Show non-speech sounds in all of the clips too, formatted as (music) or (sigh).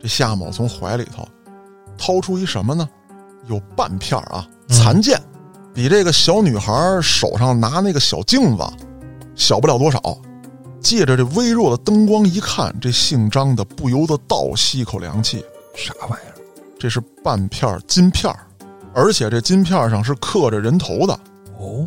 这夏某从怀里头掏出一什么呢？有半片儿啊，残剑，比这个小女孩手上拿那个小镜子小不了多少。借着这微弱的灯光一看，这姓张的不由得倒吸一口凉气。啥玩意儿？这是半片金片儿，而且这金片上是刻着人头的。哦，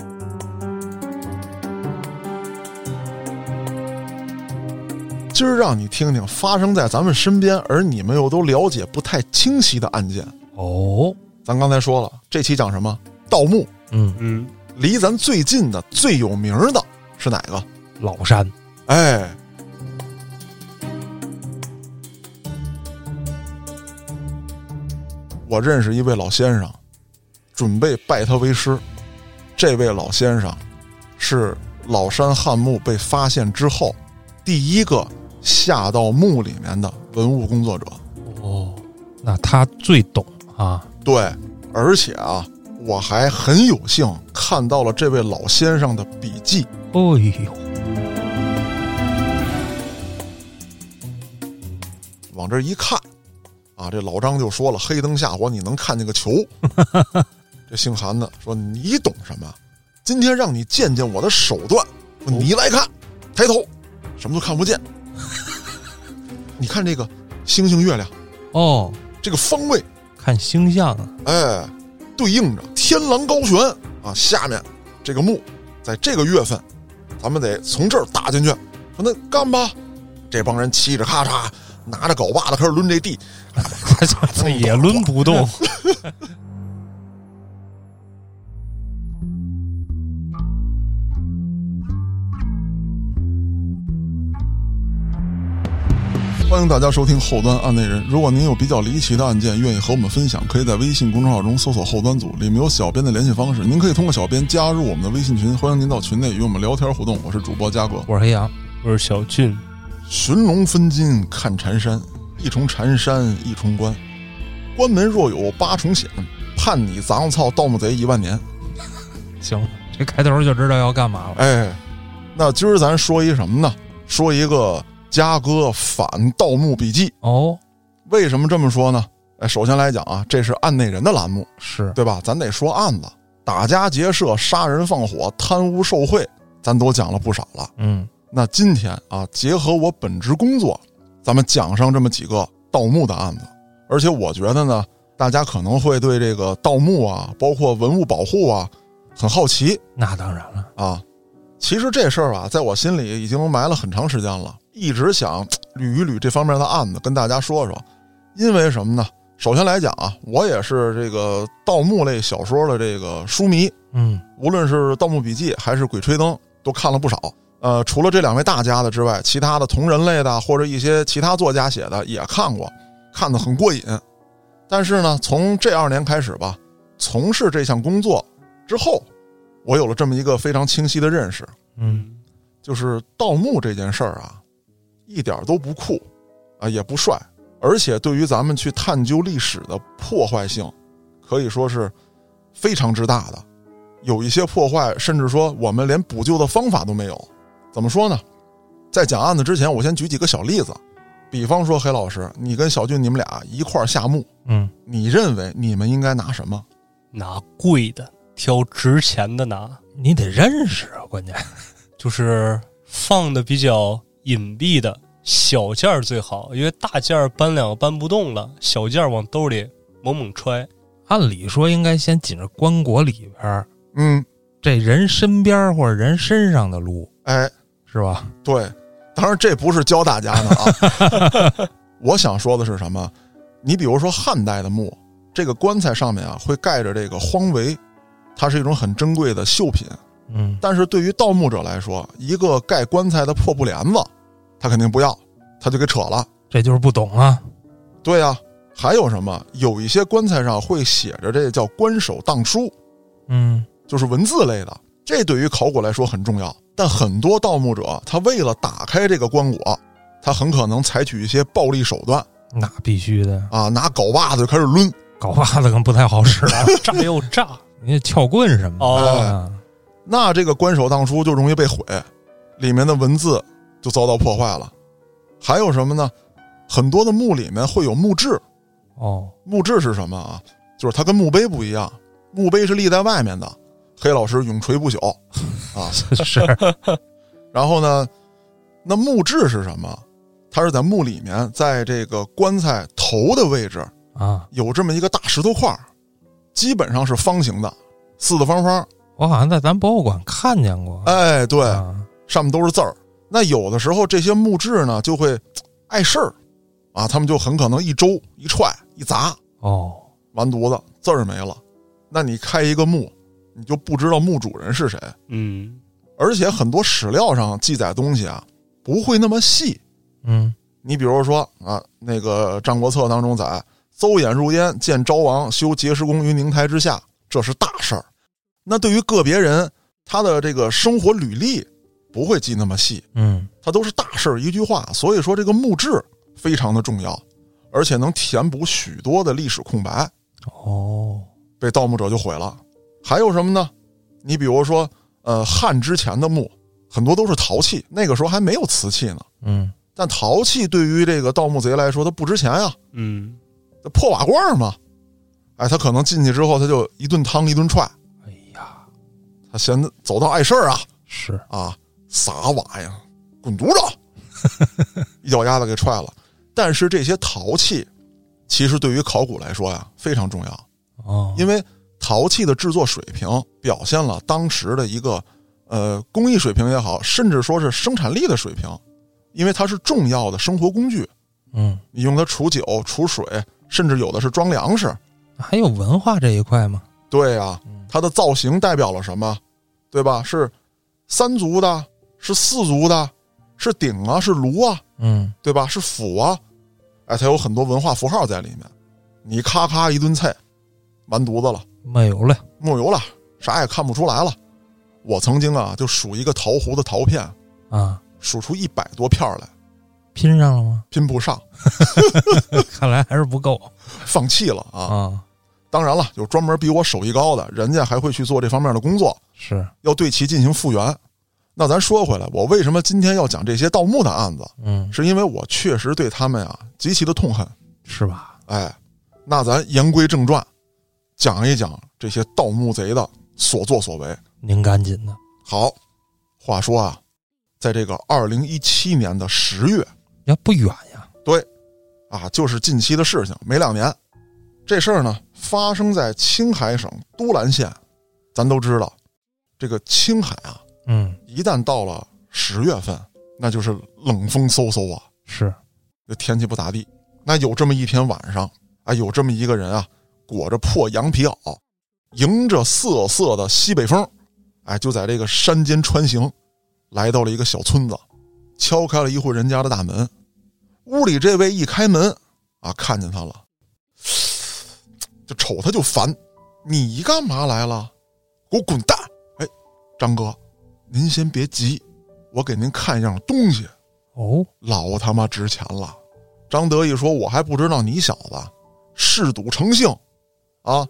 今儿让你听听发生在咱们身边，而你们又都了解不太清晰的案件。哦，咱刚才说了，这期讲什么？盗墓。嗯，嗯，离咱最近的、最有名的是哪个？老山，哎，我认识一位老先生，准备拜他为师。这位老先生是老山汉墓被发现之后第一个下到墓里面的文物工作者。哦，那他最懂啊。对，而且啊，我还很有幸看到了这位老先生的笔记。哎呦，往这一看，啊，这老张就说了：“黑灯瞎火，你能看见个球？(laughs) ”这姓韩的说：“你懂什么？今天让你见见我的手段。你来看，抬头，什么都看不见。(laughs) 你看这个星星、月亮，哦，这个方位，看星象啊。哎，对应着天狼高悬啊。下面这个墓，在这个月份，咱们得从这儿打进去。说那干吧，这帮人嘁着咔嚓，拿着镐把子开始抡这地。(laughs) 也抡不动。(laughs) 欢迎大家收听后端案内人。如果您有比较离奇的案件，愿意和我们分享，可以在微信公众号中搜索“后端组”，里面有小编的联系方式。您可以通过小编加入我们的微信群，欢迎您到群内与我们聊天互动。我是主播嘉哥。我是黑羊，我是小俊，寻龙分金看缠山，一重缠山一重关，关门若有八重险，判你杂操盗墓贼一万年。(laughs) 行，这开头就知道要干嘛了。哎，那今儿咱说一什么呢？说一个嘉哥反盗墓笔记。哦，为什么这么说呢？哎，首先来讲啊，这是案内人的栏目，是对吧？咱得说案子，打家劫舍、杀人放火、贪污受贿，咱都讲了不少了。嗯，那今天啊，结合我本职工作，咱们讲上这么几个盗墓的案子。而且我觉得呢，大家可能会对这个盗墓啊，包括文物保护啊，很好奇那当然了。啊。其实这事儿啊，在我心里已经埋了很长时间了，一直想捋一捋这方面的案子，跟大家说说。因为什么呢？首先来讲啊，我也是这个盗墓类小说的这个书迷，嗯，无论是《盗墓笔记》还是《鬼吹灯》，都看了不少。呃，除了这两位大家的之外，其他的同人类的或者一些其他作家写的也看过，看得很过瘾。但是呢，从这二年开始吧，从事这项工作之后，我有了这么一个非常清晰的认识，嗯，就是盗墓这件事儿啊，一点都不酷，啊，也不帅，而且对于咱们去探究历史的破坏性，可以说是非常之大的。有一些破坏，甚至说我们连补救的方法都没有。怎么说呢？在讲案子之前，我先举几个小例子。比方说，黑老师，你跟小俊你们俩一块儿下墓，嗯，你认为你们应该拿什么？拿贵的，挑值钱的拿，你得认识啊，关键就是放的比较隐蔽的小件儿最好，因为大件儿搬两个搬不动了，小件儿往兜里猛猛揣。按理说应该先紧着棺椁里边儿，嗯，这人身边或者人身上的路哎，是吧？对，当然这不是教大家的啊。(laughs) 我想说的是什么？你比如说汉代的墓，这个棺材上面啊会盖着这个荒帷，它是一种很珍贵的绣品。嗯，但是对于盗墓者来说，一个盖棺材的破布帘子，他肯定不要，他就给扯了。这就是不懂啊。对呀、还有什么？有一些棺材上会写着这叫官手当书，嗯，就是文字类的，这对于考古来说很重要。但很多盗墓者，他为了打开这个棺椁，他很可能采取一些暴力手段那必须的，啊，拿镐把子就开始抡。镐把子可能不太好使啊，(laughs) 炸又炸，人家撬棍什么的。哦啊那这个官手当书就容易被毁，里面的文字就遭到破坏了。还有什么呢？很多的墓里面会有墓志，哦，墓志是什么啊？就是它跟墓碑不一样，墓碑是立在外面的，黑老师永垂不朽啊。(laughs) 是，(laughs) 然后呢，那墓志是什么？它是在墓里面，在这个棺材头的位置啊，有这么一个大石头块儿，基本上是方形的，四四方方。我好像在咱博物馆看见过。哎，对，啊上面都是字儿。那有的时候这些墓志呢就会碍事儿，啊，他们就很可能一周一踹一砸，哦，完犊子字儿没了。那你开一个墓，你就不知道墓主人是谁，嗯而且很多史料上记载东西啊不会那么细。嗯，你比如说啊，那个《战国策》当中载“邹衍入燕，见昭王修碣石宫于宁台之下”，这是大事儿。那对于个别人，他的这个生活履历不会记那么细，嗯，它都是大事儿一句话。所以说，这个墓志非常的重要，而且能填补许多的历史空白，哦，被盗墓者就毁了。还有什么呢？你比如说，呃，汉之前的墓很多都是陶器，那个时候还没有瓷器呢。嗯，但陶器对于这个盗墓贼来说，它不值钱呀、嗯。这破瓦罐儿嘛，哎，他可能进去之后，他就一顿汤一顿踹，哎呀，他嫌走道碍事儿啊。是，啊，啥瓦呀，滚犊子，一脚丫子给踹了。但是这些陶器，其实对于考古来说呀非常重要，哦，因为陶器的制作水平表现了当时的一个呃工艺水平也好，甚至说是生产力的水平，因为它是重要的生活工具，嗯，你用它储酒、储水，甚至有的是装粮食。还有文化这一块吗？对呀、嗯它的造型代表了什么？对吧？是三足的，是四足的，是鼎啊，是炉啊，嗯，对吧？是釜啊，哎，它有很多文化符号在里面。你咔咔一顿菜，完犊子了，没油了。没油了，啥也看不出来了。我曾经啊，就数一个陶壶的陶片，啊，数出一百多片来，拼上了吗？拼不上 (laughs) (laughs) 看来还是不够放弃了啊。啊。当然了，有专门比我手艺高的，人家还会去做这方面的工作。是，要对其进行复原。那咱说回来，我为什么今天要讲这些盗墓的案子？嗯，是因为我确实对他们啊极其的痛恨。是吧？哎，那咱言归正传，讲一讲这些盗墓贼的所作所为。您赶紧的，好，话说啊，在这个二零一七年的十月，呀不远呀。对，啊，就是近期的事情，没两年。这事儿呢，发生在青海省都兰县。咱都知道，这个青海啊，嗯，一旦到了十月份，那就是冷风嗖嗖啊，是，这天气不咋地。那有这么一天晚上，啊，有这么一个人啊，裹着破羊皮袄，迎着瑟瑟的西北风，哎，就在这个山间穿行，来到了一个小村子，敲开了一户人家的大门。屋里这位一开门，啊，看见他了，(sniffs) 就瞅他就烦，你干嘛来了？给我滚蛋！哎，张哥，您先别急，我给您看一样东西。哦，老他妈值钱了。张德一说：“我还不知道你小子嗜赌成性啊！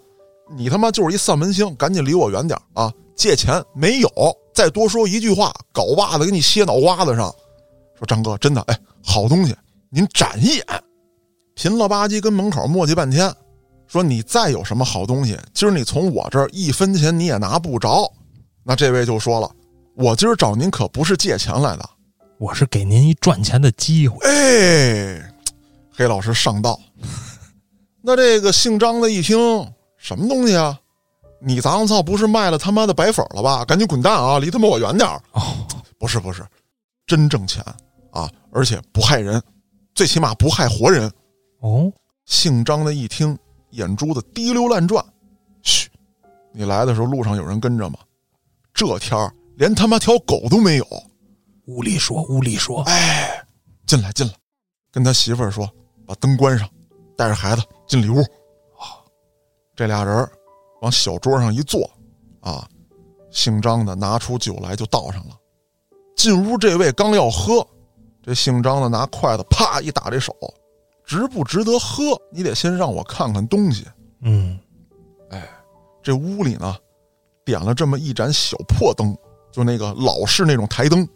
你他妈就是一丧门星，赶紧离我远点啊！借钱没有，再多说一句话，镐把子给你歇脑瓜子上。”说张哥，真的，哎，好东西，您展一眼。贫了吧唧跟门口磨叽半天，说你再有什么好东西，今儿你从我这儿一分钱你也拿不着。那这位就说了：“我今儿找您可不是借钱来的。”我是给您一赚钱的机会。哎，黑老师上道。(laughs) 那这个姓张的一听，什么东西啊？你杂粮操不是卖了他妈的白粉了吧？赶紧滚蛋啊！离他妈我远点儿哦，不是不是，真挣钱啊，而且不害人，最起码不害活人。哦，姓张的一听，眼珠子滴溜乱转。嘘，你来的时候路上有人跟着吗？这天儿连他妈条狗都没有。屋里说，屋里说。哎，进来进来，跟他媳妇儿说，把灯关上，带着孩子进里屋。啊，这俩人往小桌上一坐，啊，姓张的拿出酒来就倒上了。进屋这位刚要喝，这姓张的拿筷子啪一打这手，值不值得喝？你得先让我看看东西。嗯，哎这屋里呢，点了这么一盏小破灯，就那个老式那种台灯。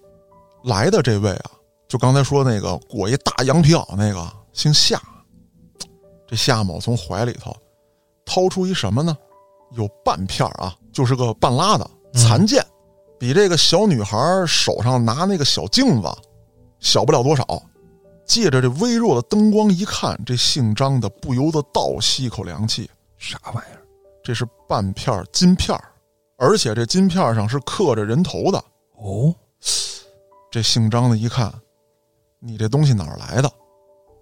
来的这位啊，就刚才说那个裹一大羊皮袄那个，姓夏。这夏某从怀里头掏出一什么呢？有半片儿啊，就是个半拉的残剑，比这个小女孩手上拿那个小镜子小不了多少。借着这微弱的灯光一看，这姓张的不由得倒吸一口凉气。啥玩意儿？这是半片金片儿而且这金片上是刻着人头的。哦，这姓张的一看，你这东西哪儿来的？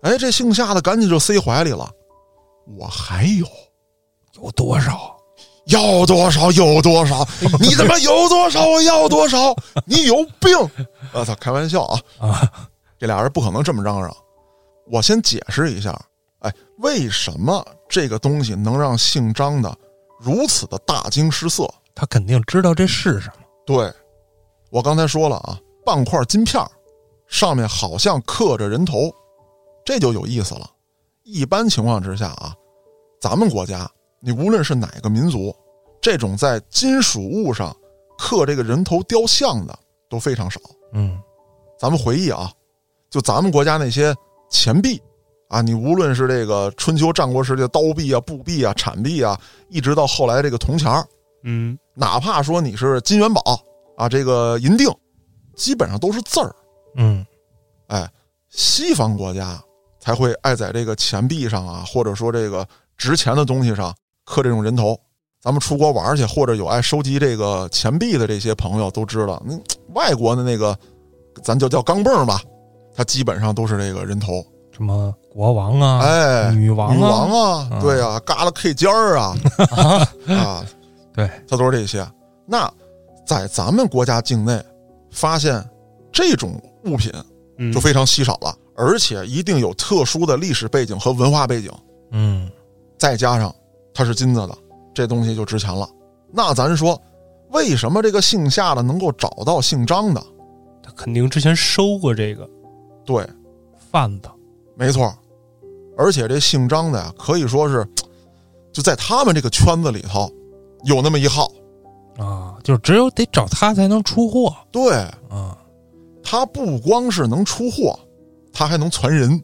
哎，这姓夏的赶紧就塞怀里了。我还有，有多少？要多少有多少，你他妈有多少我要多少，你有病！我 (laughs) 操，开玩笑啊！啊，这俩人不可能这么嚷嚷。我先解释一下，哎，为什么这个东西能让姓张的如此的大惊失色？他肯定知道这是什么。对，我刚才说了啊，半块金片儿上面好像刻着人头，这就有意思了。一般情况之下啊，咱们国家你无论是哪个民族，这种在金属物上刻这个人头雕像的都非常少。嗯，咱们回忆啊，就咱们国家那些钱币啊，你无论是这个春秋战国时期的刀币啊、布币啊、铲币啊，一直到后来这个铜钱儿，嗯，哪怕说你是金元宝啊，这个银锭，基本上都是字儿。嗯，哎，西方国家才会爱在这个钱币上啊，或者说这个值钱的东西上刻这种人头。咱们出国玩去，或者有爱收集这个钱币的这些朋友都知道，那外国的那个，咱就叫钢镚儿吧，它基本上都是这个人头。什么国王啊，哎，女王啊女王啊，嗯对啊，嘎啦 K 尖儿啊，(laughs) 啊，对，他都是这些。那在咱们国家境内发现这种物品嗯就非常稀少了，而且一定有特殊的历史背景和文化背景，嗯，再加上它是金子的，这东西就值钱了。那咱说，为什么这个姓夏的能够找到姓张的？他肯定之前收过这个，对，贩子，没错，而且这姓张的呀，可以说是就在他们这个圈子里头有那么一号。啊，就只有得找他才能出货对啊。他不光是能出货，他还能传人。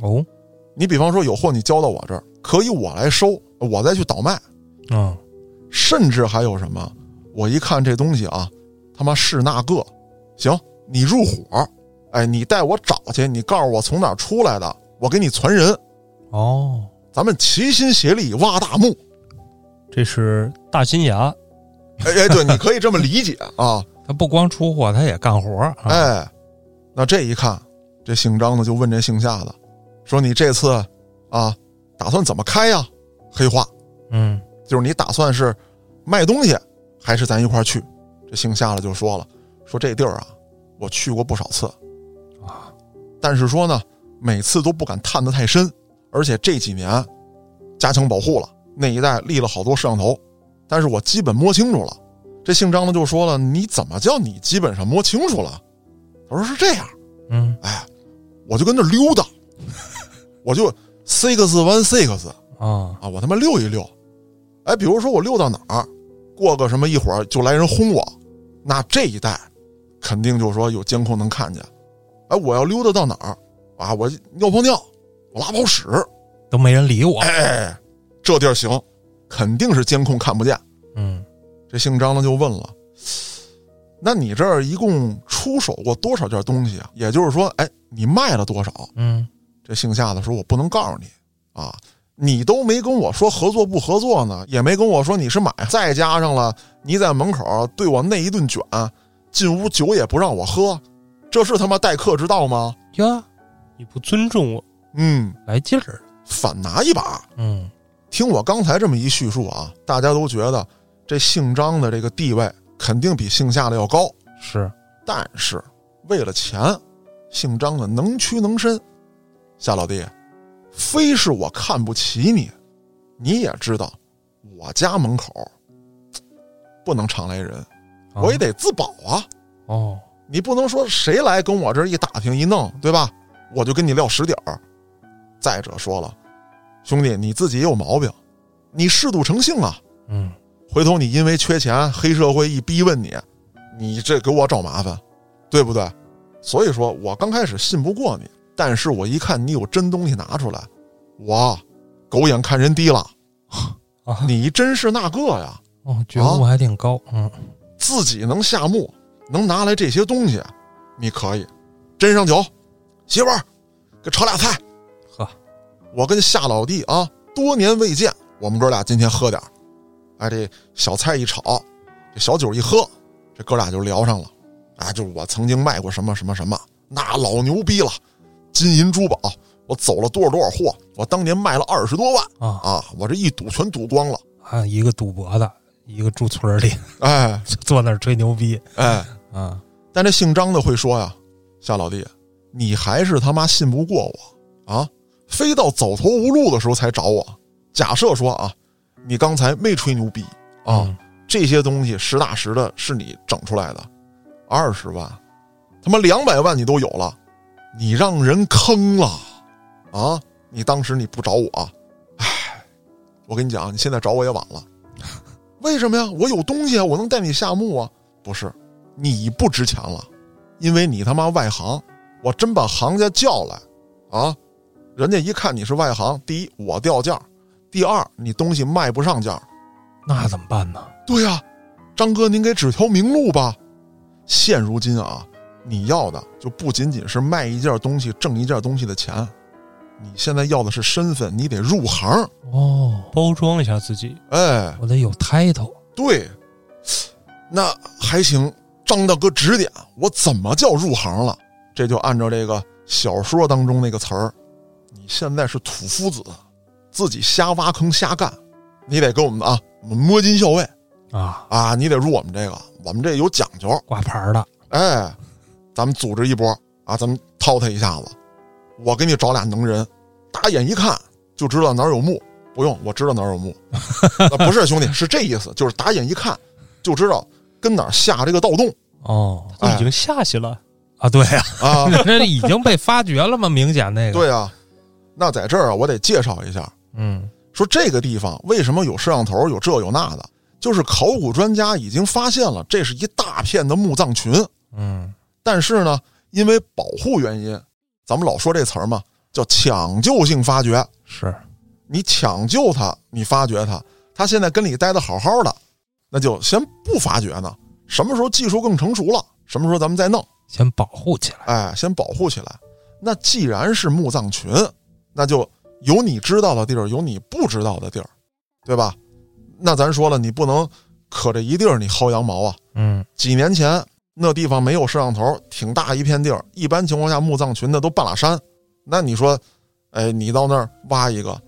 哦，你比方说有货你交到我这儿，可以我来收，我再去倒卖，嗯，甚至还有什么？我一看这东西啊，他妈是那个，行，你入伙，哎，你带我找去，你告诉我从哪儿出来的，我给你传人，哦，咱们齐心协力挖大墓。这是大金牙，哎哎，对，你可以这么理解啊。(laughs) 他不光出货，他也干活儿啊。哎，那这一看，这姓张的就问这姓夏的，说你这次啊，打算怎么开呀？黑话嗯，就是你打算是卖东西，还是咱一块儿去？这姓夏的就说了，说这地儿啊，我去过不少次啊，但是说呢，每次都不敢探得太深，而且这几年加强保护了，那一带立了好多摄像头，但是我基本摸清楚了。这姓张的就说了：“你怎么叫你基本上摸清楚了？”他说：“是这样，嗯哎，我就跟那溜达，我就 six one six 啊，啊，我他妈溜一溜。哎，比如说我溜到哪儿，过个什么一会儿就来人轰我，那这一带肯定就说有监控能看见。哎，我要溜达到哪儿啊？我尿泡尿，我拉泡屎，都没人理我。哎，这地儿行，肯定是监控看不见。嗯，这姓张的就问了：“那你这儿一共出手过多少件东西啊？也就是说，哎，你卖了多少？”嗯，这姓夏的说：“我不能告诉你啊，你都没跟我说合作不合作呢，也没跟我说你是买，再加上了你在门口对我那一顿卷，进屋酒也不让我喝，这是他妈待客之道吗？呀，你不尊重我，嗯，来劲儿。反拿一把。嗯，听我刚才这么一叙述啊，大家都觉得这姓张的这个地位肯定比姓夏的要高，是，但是为了钱，姓张的能屈能伸。夏老弟，非是我看不起你，你也知道，我家门口不能常来人，啊我也得自保啊。哦，你不能说谁来跟我这一打听一弄，对吧？我就跟你撂实底儿。再者说了，兄弟你自己也有毛病，你嗜赌成性啊。嗯，回头你因为缺钱，黑社会一逼问你，你这给我找麻烦，对不对？所以说我刚开始信不过你，但是我一看你有真东西拿出来，我狗眼看人低了，(laughs) 啊，你真是那个呀，哦，觉悟还挺高，嗯，自己能下墓，能拿来这些东西，你可以斟上酒，媳妇儿给炒俩菜，呵，我跟夏老弟啊多年未见，我们哥俩今天喝点儿哎，这小菜一炒，这小酒一喝，这哥俩就聊上了。啊，就我曾经卖过什么什么什么，那老牛逼了，金银珠宝，我走了多少多少货，我当年卖了二十多万啊。啊，我这一赌全赌光了。啊，一个赌博的，一个住村里哎。(laughs) 就坐那儿吹牛逼哎，啊，但这姓张的会说呀，夏老弟，你还是他妈信不过我啊，非到走投无路的时候才找我。假设说啊，你刚才没吹牛逼啊，嗯这些东西实打实的是你整出来的，二十万，他妈两百万你都有了，你让人坑了啊！你当时你不找我，唉，我跟你讲，你现在找我也晚了。(laughs) 为什么呀？我有东西啊，我能带你下墓啊。不是，你不值钱了，因为你他妈外行。我真把行家叫来啊，人家一看你是外行，第一我掉价，第二你东西卖不上价。那怎么办呢？对呀、张哥，您给指条明路吧。现如今啊，你要的就不仅仅是卖一件东西挣一件东西的钱，你现在要的是身份，你得入行。哦，包装一下自己，哎，我得有 title 对，那还请张大哥指点，我怎么叫入行了？这就按照这个小说当中那个词儿，你现在是土夫子，自己瞎挖坑瞎干，你得跟我们啊，我们摸金校尉啊，啊，你得入我们这个，我们这有讲究。挂牌儿的哎，咱们组织一波啊，咱们掏他一下子。我给你找俩能人，打眼一看就知道哪儿有墓。不用，我知道哪儿有墓。(laughs) 啊、不是兄弟，是这意思，就是打眼一看就知道跟哪儿下这个盗洞哦都已经下去了。啊，对呀、啊。(laughs) 那已经被发掘了吗？明显那个，对啊，那在这儿啊，我得介绍一下，嗯说这个地方为什么有摄像头，有这有那的，就是考古专家已经发现了，这是一大片的墓葬群。嗯但是呢，因为保护原因，咱们老说这词儿嘛，叫抢救性发掘。是你抢救它，你发掘它，它现在跟你待的好好的，那就先不发掘呢。什么时候技术更成熟了，什么时候咱们再弄。先保护起来，哎，先保护起来。那既然是墓葬群，那就有你知道的地儿，有你不知道的地儿，对吧？那咱说了，你不能可这一地儿你薅羊毛啊。嗯几年前那地方没有摄像头，挺大一片地儿，一般情况下墓葬群的都半拉山。那你说，哎，你到那儿挖一个，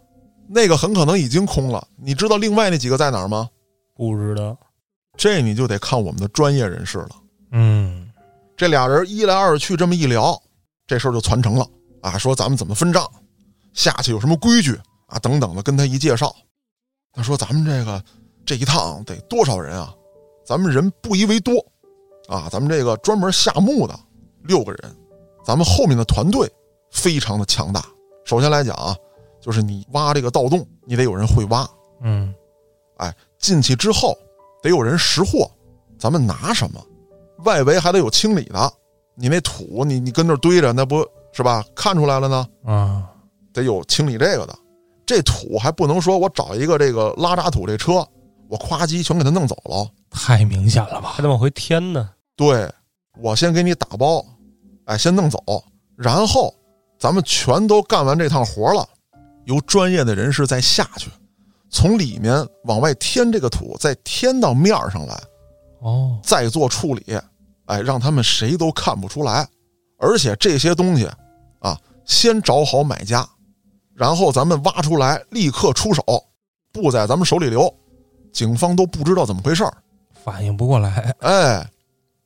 那个很可能已经空了。你知道另外那几个在哪儿吗？不知道，这你就得看我们的专业人士了。嗯这俩人一来二去这么一聊，这事儿就传承了啊，说咱们怎么分账，下去有什么规矩啊，等等的，跟他一介绍，他说咱们这个这一趟得多少人啊？咱们人不宜为多啊，咱们这个专门下墓的六个人，咱们后面的团队非常的强大。首先来讲啊，就是你挖这个盗洞，你得有人会挖，嗯哎，进去之后得有人识货，咱们拿什么？外围还得有清理的，你那土你你跟那堆着，那不是吧？看出来了呢，啊，得有清理这个的。这土还不能说我找一个这个拉渣土这车，我夸叽全给它弄走了。太明显了吧还？得往回添呢。对，我先给你打包，哎，先弄走，然后咱们全都干完这趟活了，由专业的人士再下去，从里面往外添这个土，再添到面上来，哦，再做处理，哎，让他们谁都看不出来。而且这些东西啊，先找好买家，然后咱们挖出来，立刻出手，不在咱们手里留，警方都不知道怎么回事儿。反应不过来。哎，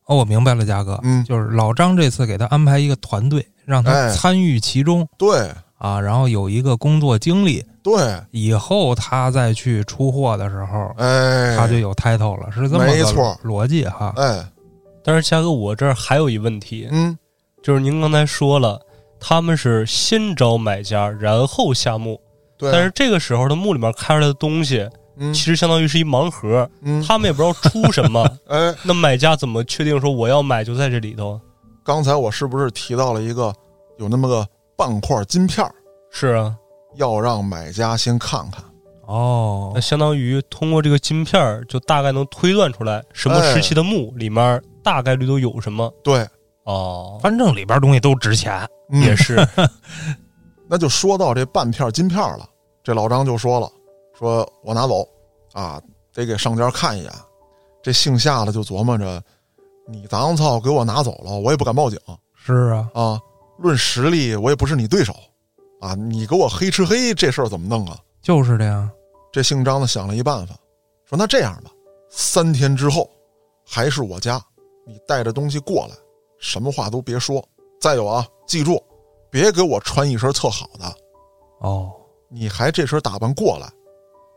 哦，我明白了，嘉哥，嗯。就是老张这次给他安排一个团队，让他哎。参与其中、对。啊，然后有一个工作经历，对，以后他再去出货的时候，哎，他就有 title 了，是这么个没错。逻辑哈。哎，但是嘉哥，我这儿还有一问题，嗯，就是您刚才说了，他们是先找买家，然后下墓，对，但是这个时候的墓里面开出来的东西，嗯。其实相当于是一盲盒，嗯，他们也不知道出什么。(laughs) 哎，那买家怎么确定说我要买就在这里头？刚才我是不是提到了一个有那么个半块金片儿？是啊，要让买家先看看？哦。那，相当于通过这个金片儿，就大概能推断出来什么时期的墓里面大概率都有什么。对，哦，反正里边东西都值钱。嗯也是，(laughs) 那就说到这半片金片了，这老张就说了，说我拿走啊，得给上家看一眼。这姓夏的就琢磨着，你当操给我拿走了，我也不敢报警是啊，啊。论实力，我也不是你对手啊。你给我黑吃黑，这事儿怎么弄啊？就是的呀。这姓张的想了一办法，说那这样吧，三天之后还是我家，你带着东西过来，什么话都别说。再有啊，记住，别给我穿一身特好的，哦，你还这身打扮过来，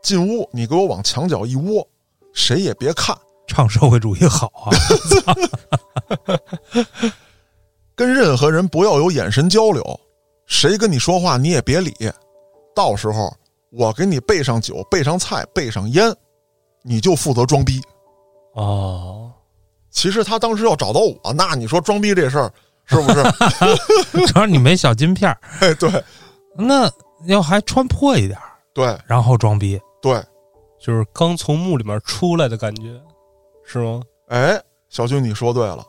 进屋你给我往墙角一窝，谁也别看，唱社会主义好啊。(laughs) 跟任何人不要有眼神交流，谁跟你说话你也别理，到时候我给你备上酒、备上菜、备上烟，你就负责装逼。哦，其实他当时要找到我，那你说装逼这事儿是不是？(laughs) 主要你没小金片儿哎，对那要还穿破一点儿对然后装逼。对，就是刚从墓里面出来的感觉，是吗？哎，小军你说对了，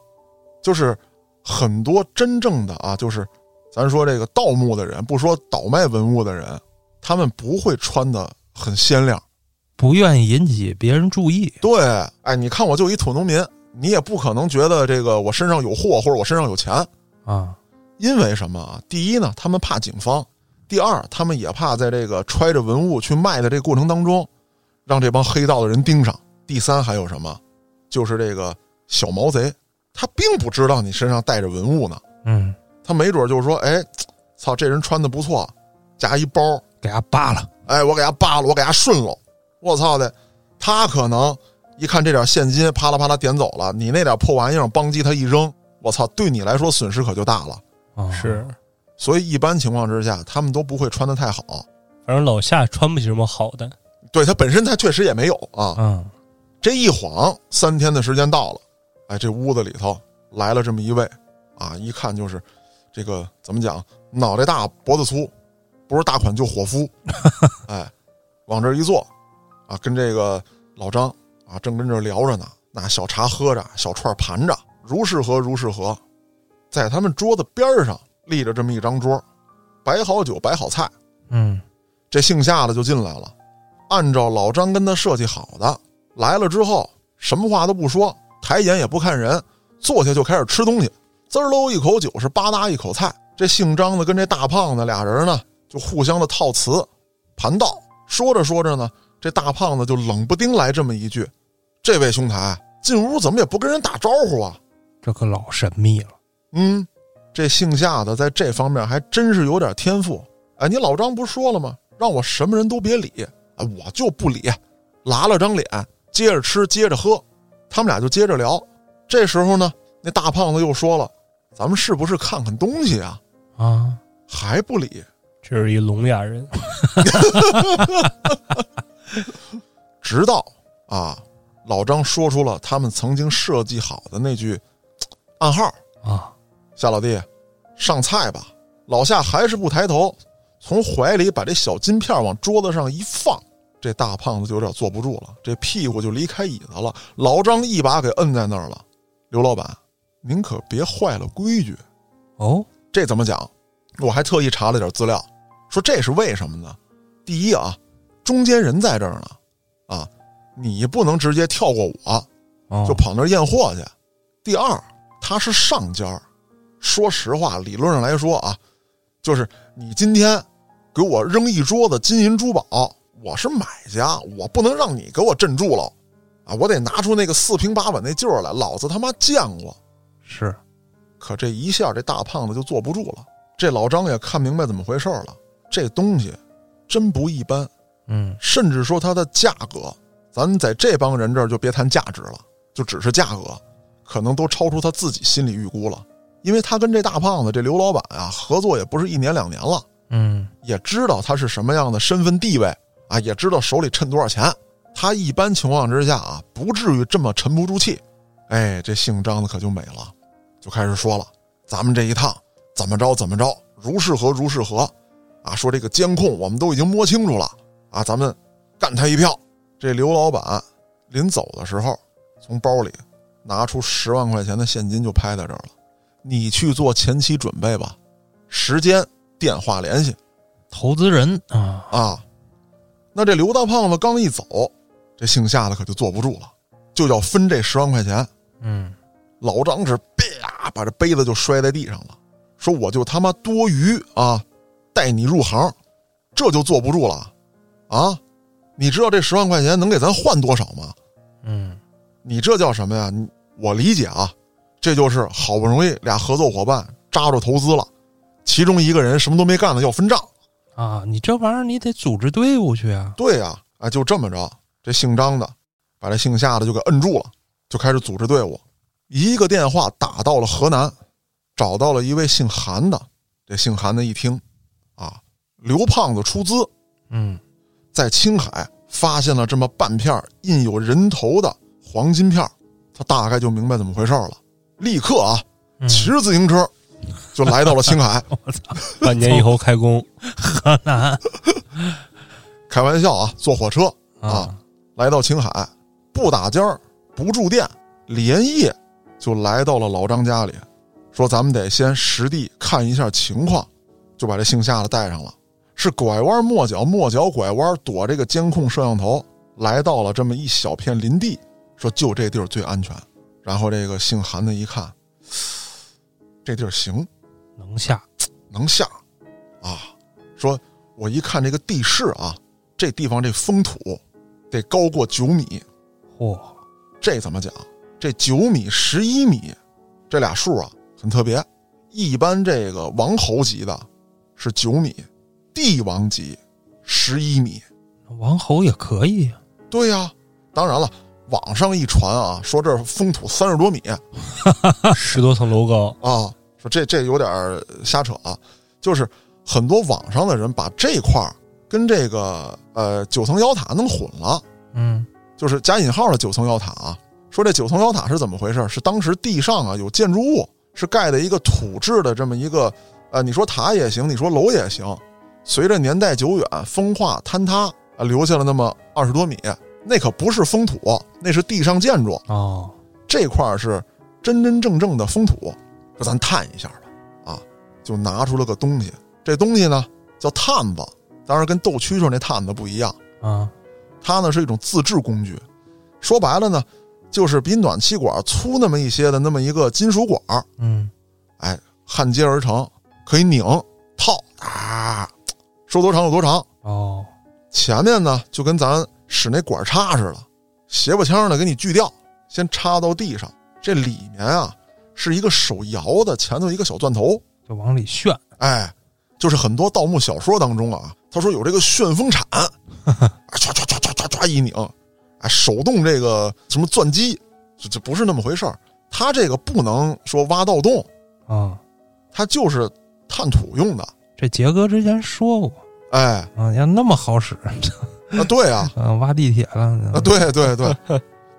就是很多真正的啊，就是咱说这个盗墓的人，不说倒卖文物的人，他们不会穿的很鲜亮。不愿意引起别人注意。对，哎，你看我就一土农民，你也不可能觉得这个我身上有货或者我身上有钱，啊，因为什么啊？第一呢，他们怕警方；第二，他们也怕在这个揣着文物去卖的这个过程当中，让这帮黑道的人盯上；第三，还有什么？就是这个小毛贼，他并不知道你身上带着文物呢，嗯，他没准就是说，哎，操，这人穿的不错，夹一包，给他扒了。哎，我给他扒了，我给他顺了，我操的，他可能一看这点现金，啪啦啪啦点走了，你那点破玩意儿，邦叽他一扔，我操，对你来说损失可就大了。啊是，所以一般情况之下，他们都不会穿的太好。反正老夏穿不起什么好的。对他本身他确实也没有啊。嗯，这一晃三天的时间到了，哎，这屋子里头来了这么一位，啊，一看就是这个怎么讲，脑袋大脖子粗，不是大款就伙夫，(laughs) 哎，往这一坐，啊，跟这个老张啊正跟这聊着呢，那小茶喝着，小串盘着，如是何如是何，在他们桌子边儿上立着这么一张桌，摆好酒，摆好菜，嗯，这姓夏的就进来了，按照老张跟他设计好的，来了之后什么话都不说，抬眼也不看人，坐下就开始吃东西，滋儿喽一口酒是吧嗒一口菜。这姓张的跟这大胖子俩人呢，就互相的套词盘道，说着说着呢，这大胖子就冷不丁来这么一句：“这位兄台进屋怎么也不跟人打招呼啊这可老神秘了。？”嗯，这姓夏的在这方面还真是有点天赋。哎，你老张不是说了吗？让我什么人都别理，哎，我就不理，拉了张脸，接着吃，接着喝，他们俩就接着聊。这时候呢，那大胖子又说了：“咱们是不是看看东西啊啊，？”还不理，这是一聋哑人，(laughs) 直到啊，老张说出了他们曾经设计好的那句暗号啊，：“夏老弟，上菜吧。”老夏还是不抬头，从怀里把这小金片往桌子上一放，这大胖子就有点坐不住了，这屁股就离开椅子了。老张一把给摁在那儿了。刘老板，您可别坏了规矩。哦，这怎么讲？我还特意查了点资料，说这是为什么呢？第一啊，中间人在这儿呢，啊，你不能直接跳过我，哦就跑那儿验货去。第二，他是上家儿，说实话，理论上来说啊，就是你今天给我扔一桌子金银珠宝，我是买家，我不能让你给我镇住了啊！我得拿出那个四平八稳那劲儿来，老子他妈见过。是可这一下，这大胖子就坐不住了。这老张也看明白怎么回事了，这东西真不一般，嗯甚至说它的价格，咱在这帮人这儿就别谈价值了，就只是价格，可能都超出他自己心理预估了。因为他跟这大胖子这刘老板啊合作也不是一年两年了，嗯也知道他是什么样的身份地位啊，也知道手里趁多少钱。他一般情况之下啊，不至于这么沉不住气。哎，这姓张的可就美了，就开始说了：“咱们这一趟怎么着怎么着，如是何如是何，啊，说这个监控我们都已经摸清楚了，啊，咱们干他一票。这刘老板临走的时候，从包里拿出十万块钱的现金就拍在这儿了，你去做前期准备吧，时间、电话联系投资人啊，啊。那这刘大胖子刚一走，这姓夏的可就坐不住了，就要分这十万块钱。嗯，老张是啪把这杯子就摔在地上了，说我就他妈多余啊，带你入行，这就坐不住了啊！你知道这十万块钱能给咱换多少吗？嗯，你这叫什么呀？你我理解啊，这就是好不容易俩合作伙伴扎着投资了，其中一个人什么都没干的要分账。啊，你这玩意儿你得组织队伍去啊。对呀、啊，就这么着，这姓张的把这姓夏的就给摁住了，就开始组织队伍。一个电话打到了河南，找到了一位姓韩的。这姓韩的一听，啊，刘胖子出资嗯，在青海发现了这么半片印有人头的黄金片他大概就明白怎么回事了。立刻啊，嗯骑着自行车就来到了青海。(laughs) 我操半年以后开工，河 (laughs) 南开玩笑啊，坐火车啊，来到青海，不打尖儿，不住店，连夜就来到了老张家里，说咱们得先实地看一下情况，就把这姓夏的带上了。是拐弯抹角，抹角拐弯，躲这个监控摄像头，来到了这么一小片林地，说就这地儿最安全。然后这个姓韩的一看，这地儿行，能下，能下啊！说我一看这个地势啊，这地方这风土得高过九米，嚯，这怎么讲？这九米、十一米，这俩数啊很特别。一般这个王侯级的是九米，帝王级十一米。王侯也可以呀。对呀、当然了，网上一传啊，说这儿风土三十多米 (laughs) 十多层楼高，啊，说这这有点儿瞎扯啊。就是很多网上的人把这块儿跟这个呃九层妖塔弄混了。嗯就是加引号的九层妖塔啊。说这九层妖塔是怎么回事？是当时地上啊有建筑物，是盖的一个土制的这么一个，呃，你说塔也行，你说楼也行。随着年代久远，风化坍塌啊，留下了那么二十多米，那可不是封土，那是地上建筑。哦，这块儿是真真正正的封土，说咱探一下吧，啊，就拿出了个东西，这东西呢叫探子，当然跟斗蛐蛐那探子不一样。啊，它呢是一种自制工具，说白了呢，就是比暖气管粗那么一些的那么一个金属管，嗯哎，焊接而成，可以拧套啊，说多长有多长。哦，前面呢就跟咱使那管插似的，斜把枪呢给你锯掉，先插到地上。这里面啊是一个手摇的，前头一个小钻头，就往里旋。哎，就是很多盗墓小说当中啊，他说有这个旋风铲，(laughs) 唰唰唰唰唰唰一拧，哎，手动这个什么钻机，这这不是那么回事儿。它这个不能说挖盗洞，啊，它就是探土用的。这杰哥之前说过哎，啊，要那么好使，啊，对啊，嗯，(laughs) 挖地铁了啊，对对对，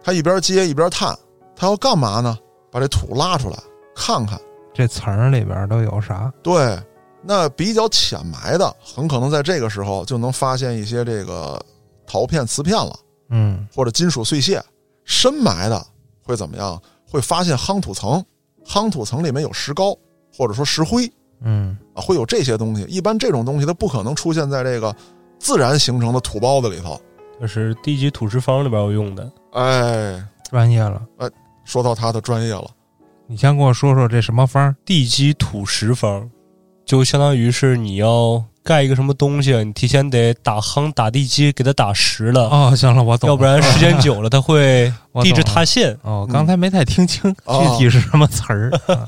他一边接一边探，他要干嘛呢？把这土拉出来看看。这层里边都有啥？对，那比较浅埋的，很可能在这个时候就能发现一些这个陶片、瓷片了，嗯或者金属碎屑。深埋的会怎么样？会发现夯土层，夯土层里面有石膏或者说石灰嗯啊，会有这些东西。一般这种东西它不可能出现在这个自然形成的土包子里头。这是地基土石方里边要用的。哎，专业了。哎说到他的专业了，你先跟我说说这什么方？地基土石方，就相当于是你要盖一个什么东西，你提前得打夯、打地基，给它打实了，哦，行了，我懂了。要不然时间 (laughs) 久了它会地质塌陷。哦，刚才没太听清哦具体是什么词儿。(laughs) 啊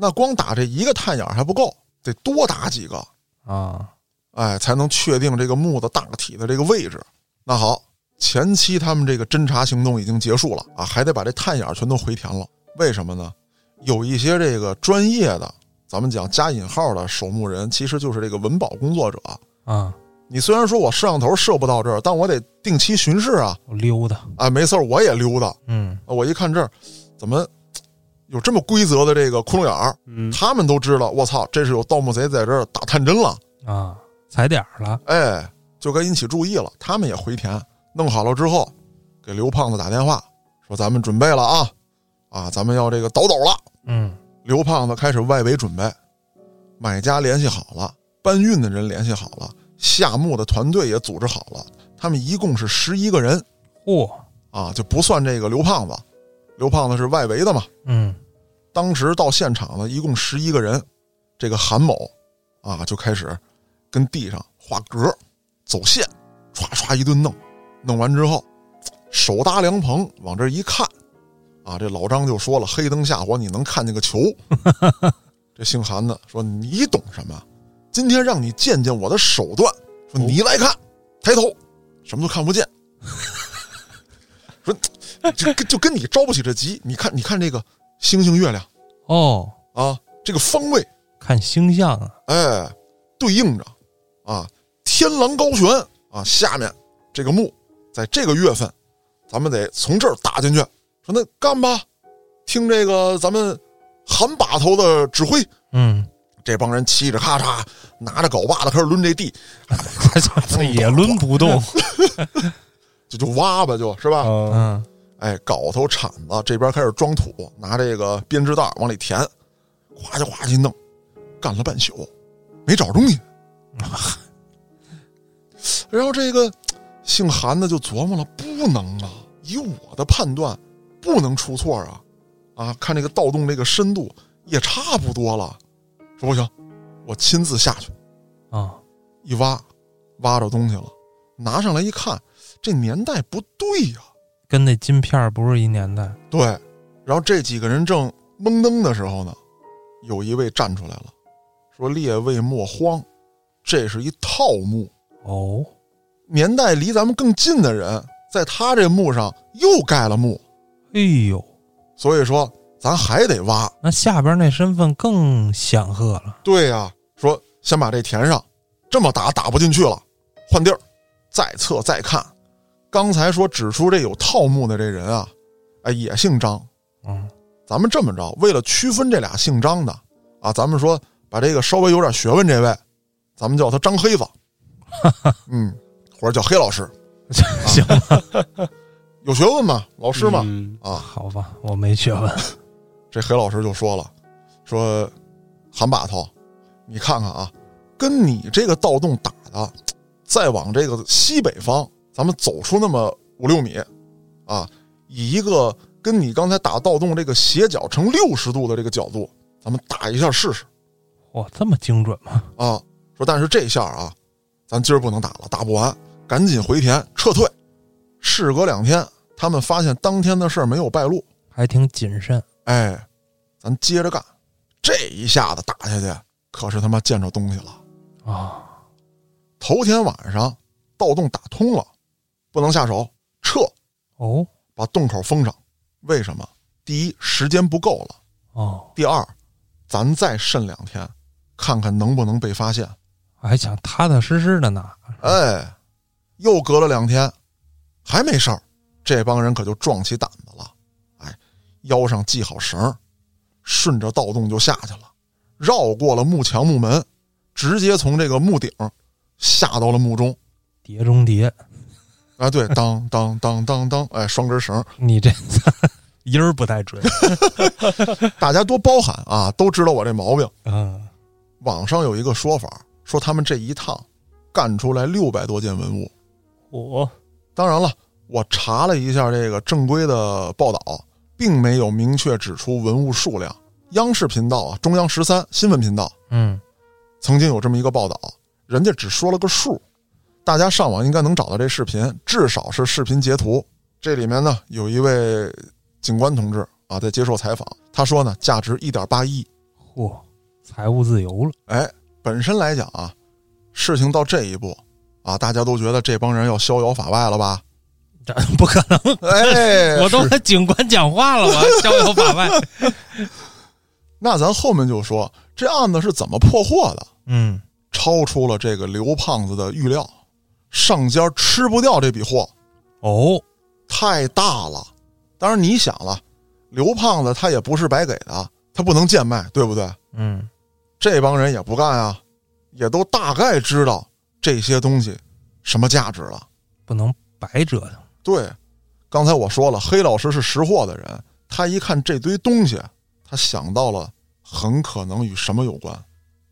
那光打这一个探眼还不够，得多打几个，啊，哎，才能确定这个墓的大体的这个位置。那好，前期他们这个侦查行动已经结束了啊，还得把这探眼全都回填了。为什么呢？有一些这个专业的，咱们讲加引号的守墓人，其实就是这个文保工作者。啊，你虽然说我摄像头摄不到这儿，但我得定期巡视啊。我溜达。啊，没事儿我也溜达。嗯我一看这儿，怎么有这么规则的这个窟窿眼儿，嗯，他们都知道，我操，这是有盗墓贼在这儿打探针了，啊，踩点儿了，哎，就该引起注意了。他们也回填，弄好了之后，给刘胖子打电话说：“咱们准备了啊，啊，咱们要这个倒斗了。”嗯，刘胖子开始外围准备，买家联系好了，搬运的人联系好了，下墓的团队也组织好了。他们一共是十一个人嚯，啊，就不算这个刘胖子。刘胖子是外围的嘛。嗯，当时到现场的一共十一个人，这个韩某啊就开始跟地上画格、走线，唰唰一顿弄。弄完之后，手搭凉棚往这一看，啊，这老张就说了：“黑灯瞎火，你能看见个球？” (laughs) 这姓韩的说：“你懂什么？今天让你见见我的手段。说你来看，抬头，什么都看不见。(laughs) 说 (laughs) 就就跟你着不起这急。你看，你看这个星星月亮。哦，啊，这个方位，看星象啊，哎，对应着。啊，天狼高悬。啊，下面这个墓在这个月份，咱们得从这儿打进去。说那干吧，听这个咱们韩把头的指挥。嗯，这帮人嘁哧咔嚓拿着镐把子开始抡这地，这 (laughs) 也抡不动，(laughs) 就就挖吧，就是吧？嗯，嗯，哎，镐头、铲子这边开始装土，拿这个编织袋往里填，哗叽哗叽弄，干了半宿，没找着东西。(laughs) 然后这个姓韩的就琢磨了，不能啊，以我的判断，不能出错啊，啊，看这个盗洞这个深度也差不多了，说不行，我亲自下去啊，一挖，挖着东西了，拿上来一看，这年代不对呀、跟那金片儿不是一年代，对，然后这几个人正懵登的时候呢，有一位站出来了，说：“列位莫慌，这是一套墓，哦，年代离咱们更近的人，在他这墓上又盖了墓，哎呦，所以说咱还得挖。那下边那身份更显赫了，对呀、说先把这填上，这么打打不进去了，换地儿，再测再看。刚才说指出这有套墓的这人啊，哎，也姓张，嗯，咱们这么着，为了区分这俩姓张的啊，咱们说把这个稍微有点学问这位，咱们叫他张黑子，(laughs) 嗯，或者叫黑老师，(laughs) 行 (laughs) 有学问吗，老师吗，嗯啊，好吧，我没学问，这黑老师就说了，说韩把头，你看看啊，跟你这个盗洞打的，再往这个西北方，咱们走出那么五六米，啊，以一个跟你刚才打盗洞这个斜角成六十度的这个角度，咱们打一下试试哇，这么精准吗？啊。说但是这下啊，咱今儿不能打了，打不完，赶紧回田撤退。事隔两天，他们发现当天的事儿没有败露，还挺谨慎，哎，咱接着干。这一下子打下去，可是他妈见着东西了。啊，头天晚上盗洞打通了，不能下手，撤，哦把洞口封上。为什么？第一，时间不够了；哦，第二，咱再慎两天，看看能不能被发现。还想踏踏实实的呢，哎，又隔了两天，还没事儿，这帮人可就壮起胆子了。哎，腰上系好绳，顺着盗洞就下去了，绕过了木墙木门，直接从这个墓顶下到了墓中。碟中谍，啊，对，当当当当当，哎，双根绳，你这 (laughs) 音儿不太准，(laughs) 大家多包涵啊，都知道我这毛病。嗯，网上有一个说法，说他们这一趟干出来六百多件文物。我当然了，我查了一下这个正规的报道，并没有明确指出文物数量。央视频道啊，中央十三新闻频道嗯，曾经有这么一个报道，人家只说了个数，大家上网应该能找到这视频，至少是视频截图。这里面呢，有一位警官同志啊，在接受采访，他说呢，价值一点八亿。嚯，财务自由了，哎，本身来讲啊，事情到这一步啊，大家都觉得这帮人要逍遥法外了吧？这不可能，哎，(laughs) 我都和警官讲话了，我 (laughs) 逍遥法外，那咱后面就说这案子是怎么破获的，嗯，超出了这个刘胖子的预料，上家吃不掉这笔货，哦，太大了。当然你想了，刘胖子他也不是白给的，他不能贱卖，对不对？嗯，这帮人也不干啊，也都大概知道这些东西什么价值了。不能白折腾。对，刚才我说了，黑老师是识货的人，他一看这堆东西，他想到了很可能与什么有关。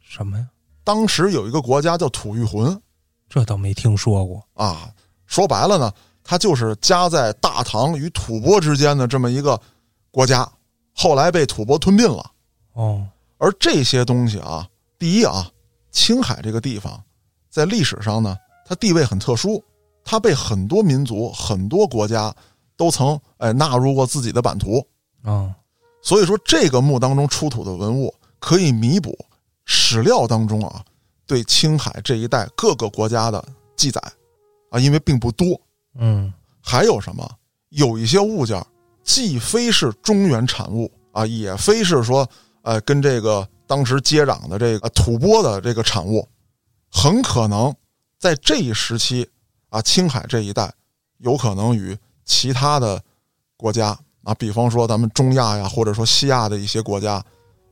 什么呀？当时有一个国家叫吐谷浑这倒没听说过。啊，说白了呢，它就是夹在大唐与吐蕃之间的这么一个国家，后来被吐蕃吞并了。哦，而这些东西啊，第一啊，青海这个地方在历史上呢，它地位很特殊，它被很多民族、很多国家都曾哎纳入过自己的版图。啊，所以说，这个墓当中出土的文物可以弥补史料当中啊对青海这一带各个国家的记载啊，因为并不多。嗯，还有什么？有一些物件既非是中原产物啊，也非是说呃跟这个当时接壤的这个呃吐蕃的这个产物，很可能在这一时期啊，青海这一带有可能与其他的国家啊，比方说咱们中亚呀，或者说西亚的一些国家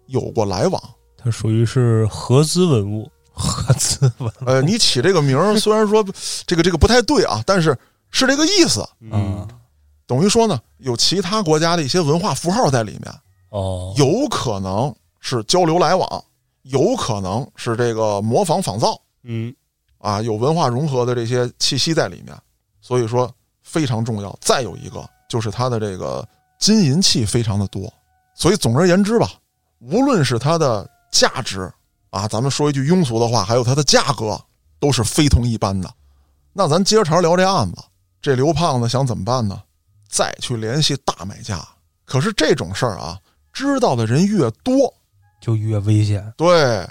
有过来往。它属于是合资文物。合资文呃，你起这个名儿虽然说这个这个不太对啊，但是是这个意思。嗯，等于说呢，有其他国家的一些文化符号在里面，哦，有可能是交流来往，有可能是这个模仿仿造嗯，啊，有文化融合的这些气息在里面，所以说非常重要。再有一个就是它的这个金银器非常的多，所以总而言之吧，无论是它的价值啊，咱们说一句庸俗的话，还有它的价格，都是非同一般的。那咱接着茬聊这案子，这刘胖子想怎么办呢？再去联系大买家。可是这种事儿啊，知道的人越多，就越危险。对，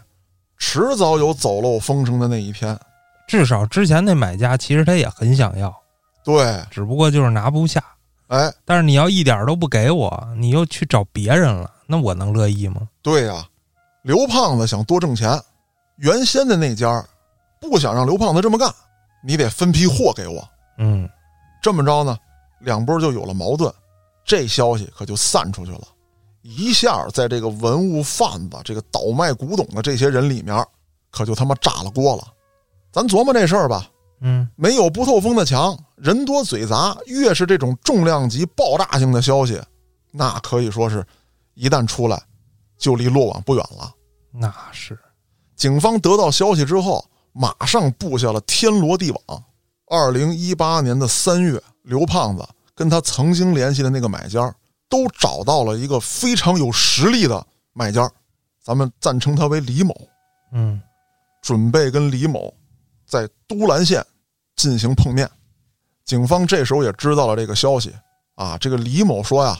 迟早有走漏风声的那一天。至少之前那买家其实他也很想要，对，只不过就是拿不下。哎，但是你要一点都不给我，你又去找别人了，那我能乐意吗？对呀、刘胖子想多挣钱，原先的那家儿不想让刘胖子这么干，你得分批货给我。嗯，这么着呢，两拨就有了矛盾，这消息可就散出去了，一下在这个文物贩子、这个倒卖古董的这些人里面，可就他妈炸了锅了。咱琢磨这事儿吧，嗯，没有不透风的墙，人多嘴杂，越是这种重量级、爆炸性的消息，那可以说是，一旦出来，就离落网不远了。那是。警方得到消息之后，马上布下了天罗地网。二零一八年的三月，刘胖子跟他曾经联系的那个买家都找到了一个非常有实力的买家，咱们暂称他为李某，嗯，准备跟李某在都兰县进行碰面。警方这时候也知道了这个消息啊，这个李某说呀：“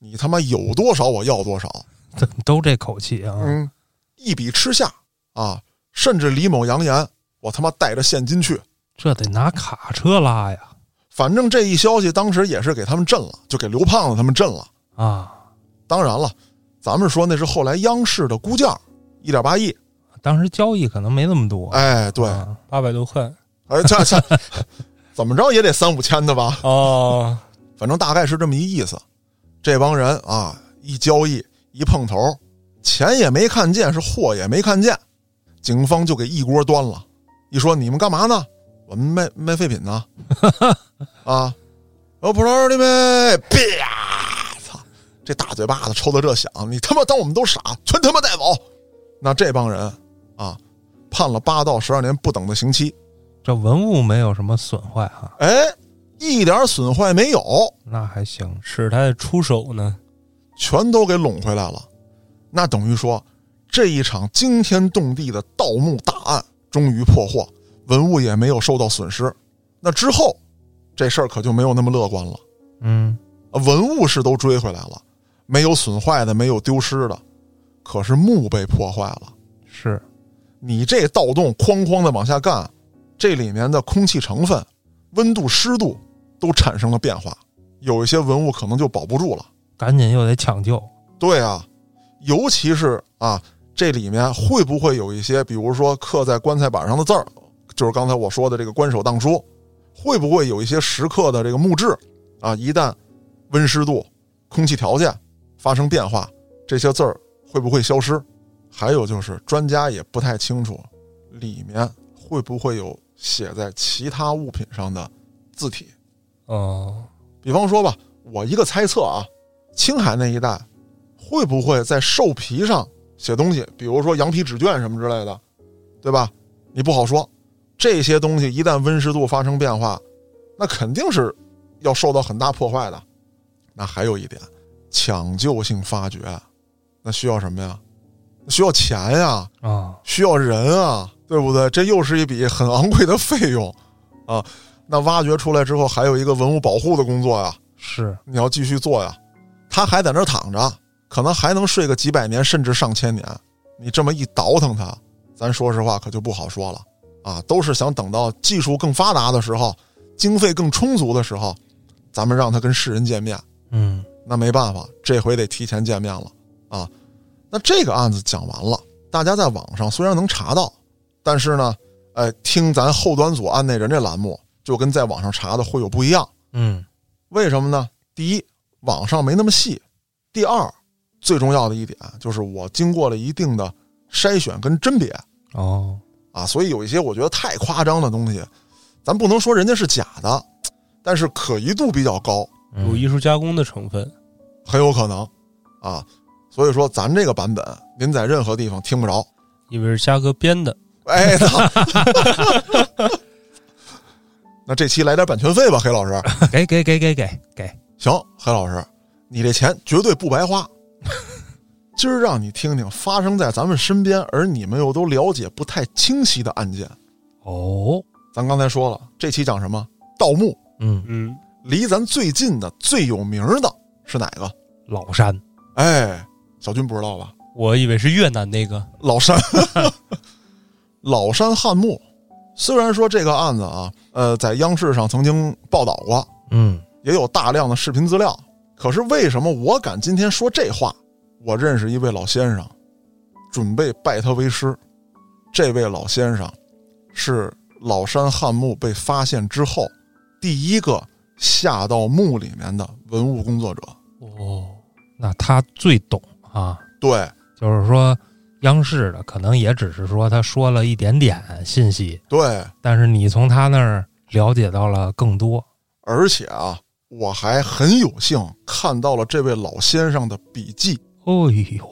你他妈有多少我要多少。(laughs) ”都都这口气啊。嗯，一笔吃下啊！甚至李某扬言：“我他妈带着现金去。这得拿卡车拉呀！”反正这一消息当时也是给他们震了，就给刘胖子他们震了。啊，当然了，咱们说那是后来央视的估价，一点八亿。当时交易可能没那么多。哎，对，啊八百多块哎，这这 (laughs) 怎么着也得三五千的吧？哦，反正大概是这么一意思。这帮人啊，一交易一碰头，钱也没看见，是货也没看见，警方就给一锅端了。一说你们干嘛呢？我们卖卖废品呢。(laughs) 啊，我不知道的呗！啪！操，这大嘴巴子抽的这响，你他妈当我们都傻，全他妈带走。那这帮人啊，判了八到十二年不等的刑期。这文物没有什么损坏哈，哎，一点损坏没有。那还行。是他的出手呢。全都给拢回来了。那等于说，这一场惊天动地的盗墓大案终于破获，文物也没有受到损失。那之后，这事儿可就没有那么乐观了。嗯，啊文物是都追回来了，没有损坏的，没有丢失的，可是墓被破坏了。是你这盗洞哐哐的往下干，这里面的空气成分、温度、湿度都产生了变化，有一些文物可能就保不住了。赶紧又得抢救。对啊，尤其是啊，这里面会不会有一些，比如说刻在棺材板上的字儿，就是刚才我说的这个官手当书，会不会有一些石刻的这个木质啊，一旦温湿度、空气条件发生变化，这些字儿会不会消失？还有就是专家也不太清楚，里面会不会有写在其他物品上的字体？哦，比方说吧，我一个猜测啊，青海那一带会不会在兽皮上写东西？比如说羊皮纸卷什么之类的，对吧？你不好说。这些东西一旦温湿度发生变化，那肯定是要受到很大破坏的。那还有一点，抢救性发掘，那需要什么呀？需要钱呀，啊，需要人啊，对不对？这又是一笔很昂贵的费用啊。那挖掘出来之后，还有一个文物保护的工作呀，是你要继续做呀。他还在那儿躺着，可能还能睡个几百年，甚至上千年。你这么一倒腾他，咱说实话可就不好说了啊。都是想等到技术更发达的时候，经费更充足的时候，咱们让他跟世人见面。嗯那没办法，这回得提前见面了啊。那这个案子讲完了，大家在网上虽然能查到，但是呢，哎，听咱后端组案内人这栏目，就跟在网上查的会有不一样。嗯为什么呢？第一，网上没那么细；第二，最重要的一点就是我经过了一定的筛选跟甄别哦，啊，所以有一些我觉得太夸张的东西，咱不能说人家是假的，但是可疑度比较高，嗯有艺术加工的成分。很有可能啊。所以说，咱这个版本您在任何地方听不着。因为是嘉哥编的，哎，(laughs) 那这期来点版权费吧，黑老师。给给给给给给，行，黑老师，你这钱绝对不白花。(laughs) 今儿让你听听发生在咱们身边，而你们又都了解不太清晰的案件。哦，咱刚才说了，这期讲什么？盗墓。嗯，嗯，离咱最近的、最有名的是哪个？老山，哎，小军不知道吧？我以为是越南那个，老山，(laughs) 老山汉墓。虽然说这个案子啊，呃，在央视上曾经报道过，嗯也有大量的视频资料。可是为什么我敢今天说这话？我认识一位老先生，准备拜他为师。这位老先生是老山汉墓被发现之后第一个下到墓里面的文物工作者。哦，那他最懂啊，对就是说央视的可能也只是说他说了一点点信息，对，但是你从他那儿了解到了更多。而且啊，我还很有幸看到了这位老先生的笔记。哦呦，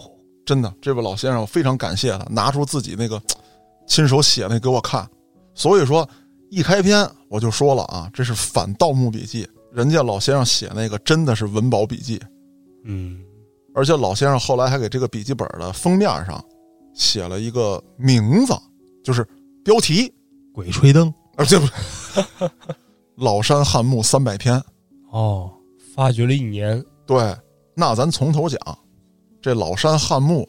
真的，这位老先生我非常感谢他，拿出自己那个 (tsk) 亲手写那给我看。所以说，一开篇我就说了啊，这是反盗墓笔记，人家老先生写那个真的是文保笔记，嗯，而且老先生后来还给这个笔记本的封面上写了一个名字，就是标题，鬼吹灯啊，这不是 (laughs) 老山汉墓三百篇。哦，发掘了一年，对，那咱从头讲，这老山汉墓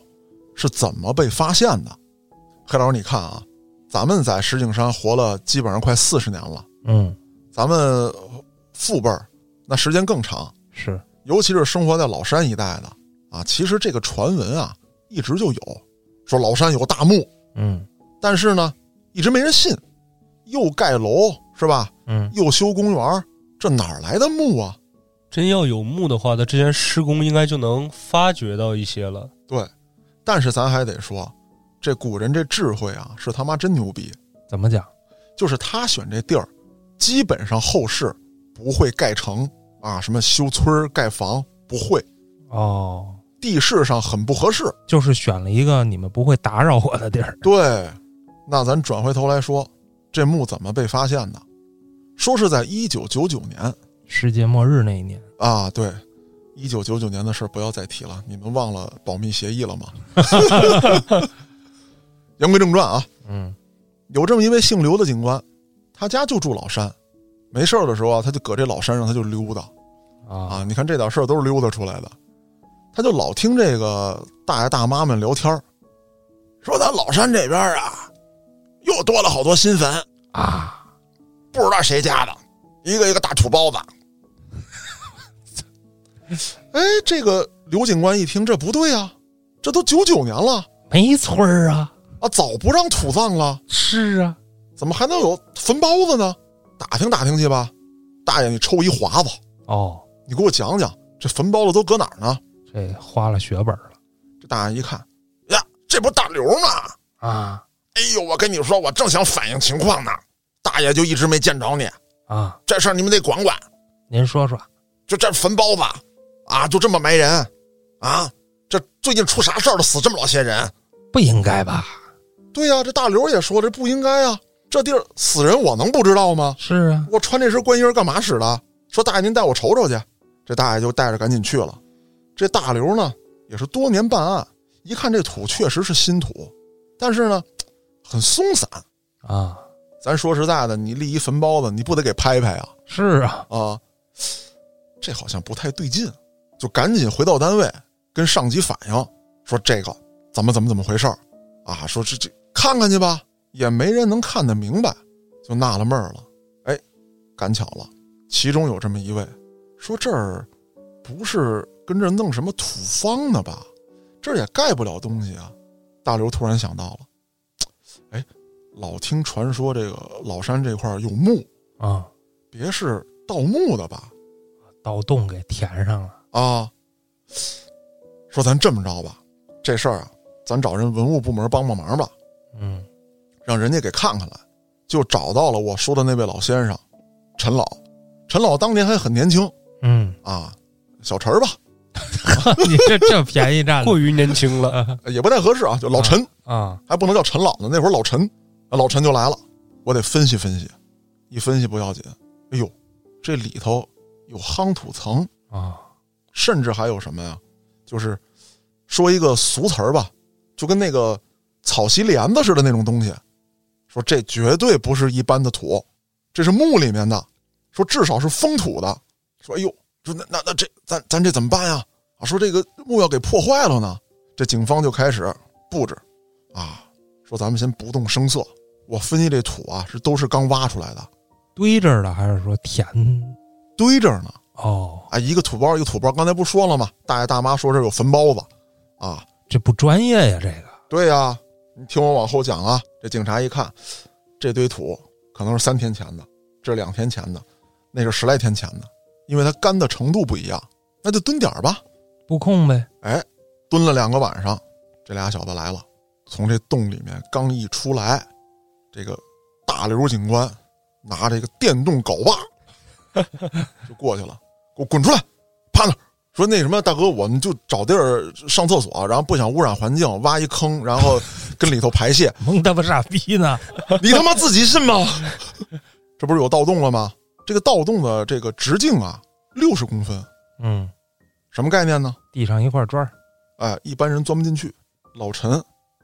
是怎么被发现的？黑老师，你看啊，咱们在石景山活了基本上快四十年了，嗯，咱们父辈儿那时间更长，是尤其是生活在老山一带的啊，其实这个传闻啊一直就有，说老山有大墓，嗯但是呢一直没人信，又盖楼是吧？嗯又修公园儿，这哪儿来的墓啊？真要有墓的话，他之前施工应该就能发掘到一些了。对，但是咱还得说，这古人这智慧啊，是他妈真牛逼。怎么讲？就是他选这地儿，基本上后世不会盖城啊，什么修村儿盖房不会，哦，地势上很不合适。就是选了一个你们不会打扰我的地儿。对，那咱转回头来说，这墓怎么被发现的？说是在一九九九年世界末日那一年，啊，对，一九九九年的事儿不要再提了，你们忘了保密协议了吗？(laughs) 言归正传啊，嗯有这么一位姓刘的警官，他家就住老山，没事儿的时候啊，他就搁这老山上他就溜达啊。啊，你看这点事儿都是溜达出来的，他就老听这个大爷大妈们聊天儿说咱老山这边啊，又多了好多新坟，啊，不知道谁家的，一个一个大土包子。(laughs) 哎，这个刘警官一听，这不对啊，这都九九年了没村儿啊，啊，早不让土葬了。是啊，怎么还能有坟包子呢？打听打听去吧。大爷，你抽一华子，哦，你给我讲讲这坟包子都搁哪儿呢？这花了血本了这大爷一看，呀，这不大刘吗？啊哎呦，我跟你说，我正想反映情况呢，大爷就一直没见着你，啊！这事儿你们得管管。您说说就这坟包子啊，就这么埋人啊？这最近出啥事儿了？死这么老些人？不应该吧？对呀、这大刘也说这不应该啊，这地儿死人我能不知道吗？是啊，我穿这身官衣儿干嘛使的？说大爷您带我瞅瞅去。这大爷就带着赶紧去了。这大刘呢也是多年办案，一看这土确实是新土，但是呢很松散。啊，咱说实在的，你立一坟包子，你不得给拍拍啊？是啊，啊，这好像不太对劲，就赶紧回到单位跟上级反映，说这个怎么怎么怎么回事儿啊？说这这看看去吧，也没人能看得明白，就纳了闷儿了。哎，赶巧了，其中有这么一位说这儿不是跟这弄什么土方呢吧？这儿也盖不了东西啊。大刘突然想到了，哎，老听传说这个老山这块儿有墓，啊，别是盗墓的吧？盗洞给填上了。啊，说咱这么着吧，这事儿啊，咱找人文物部门帮帮忙吧，嗯。让人家给看看来。就找到了我说的那位老先生，陈老。陈老当年还很年轻。嗯，啊，小陈儿吧，(laughs) 你这这便宜占了。过于年轻了，(laughs) 也不太合适啊，就老陈，啊，还不能叫陈老呢。那会儿老陈，啊老陈就来了，我得分析分析。一分析不要紧，哎呦，这里头有夯土层，啊甚至还有什么呀？就是说一个俗词儿吧，就跟那个草席帘子似的那种东西。说这绝对不是一般的土，这是墓里面的，说至少是封土的。说哎呦，说那那那这咱咱这怎么办呀？啊，说这个墓要给破坏了呢。这警方就开始布置，啊，说咱们先不动声色。我分析这土啊，是都是刚挖出来的，堆着的还是说填？堆着呢。哦，啊，一个土包一个土包，刚才不说了吗？大爷大妈说这有坟包子，啊，这不专业呀，这个对呀、你听我往后讲啊。这警察一看，这堆土可能是三天前的，这两天前的，那是十来天前的，因为它干的程度不一样，那就蹲点儿吧。布控呗。哎，蹲了两个晚上，这俩小子来了，从这洞里面刚一出来，这个大刘警官拿着一个电动镐把 (laughs) 就过去了，给我滚出来，趴那儿。说那什么，大哥，我们就找地儿上厕所，然后不想污染环境，挖一坑，然后 (laughs) 跟里头排泄。蒙他妈傻逼呢！你他妈自己信吗？(laughs) 这不是有盗洞了吗？这个盗洞的这个直径啊，六十公分，嗯，什么概念呢？地上一块砖儿哎，一般人钻不进去。老陈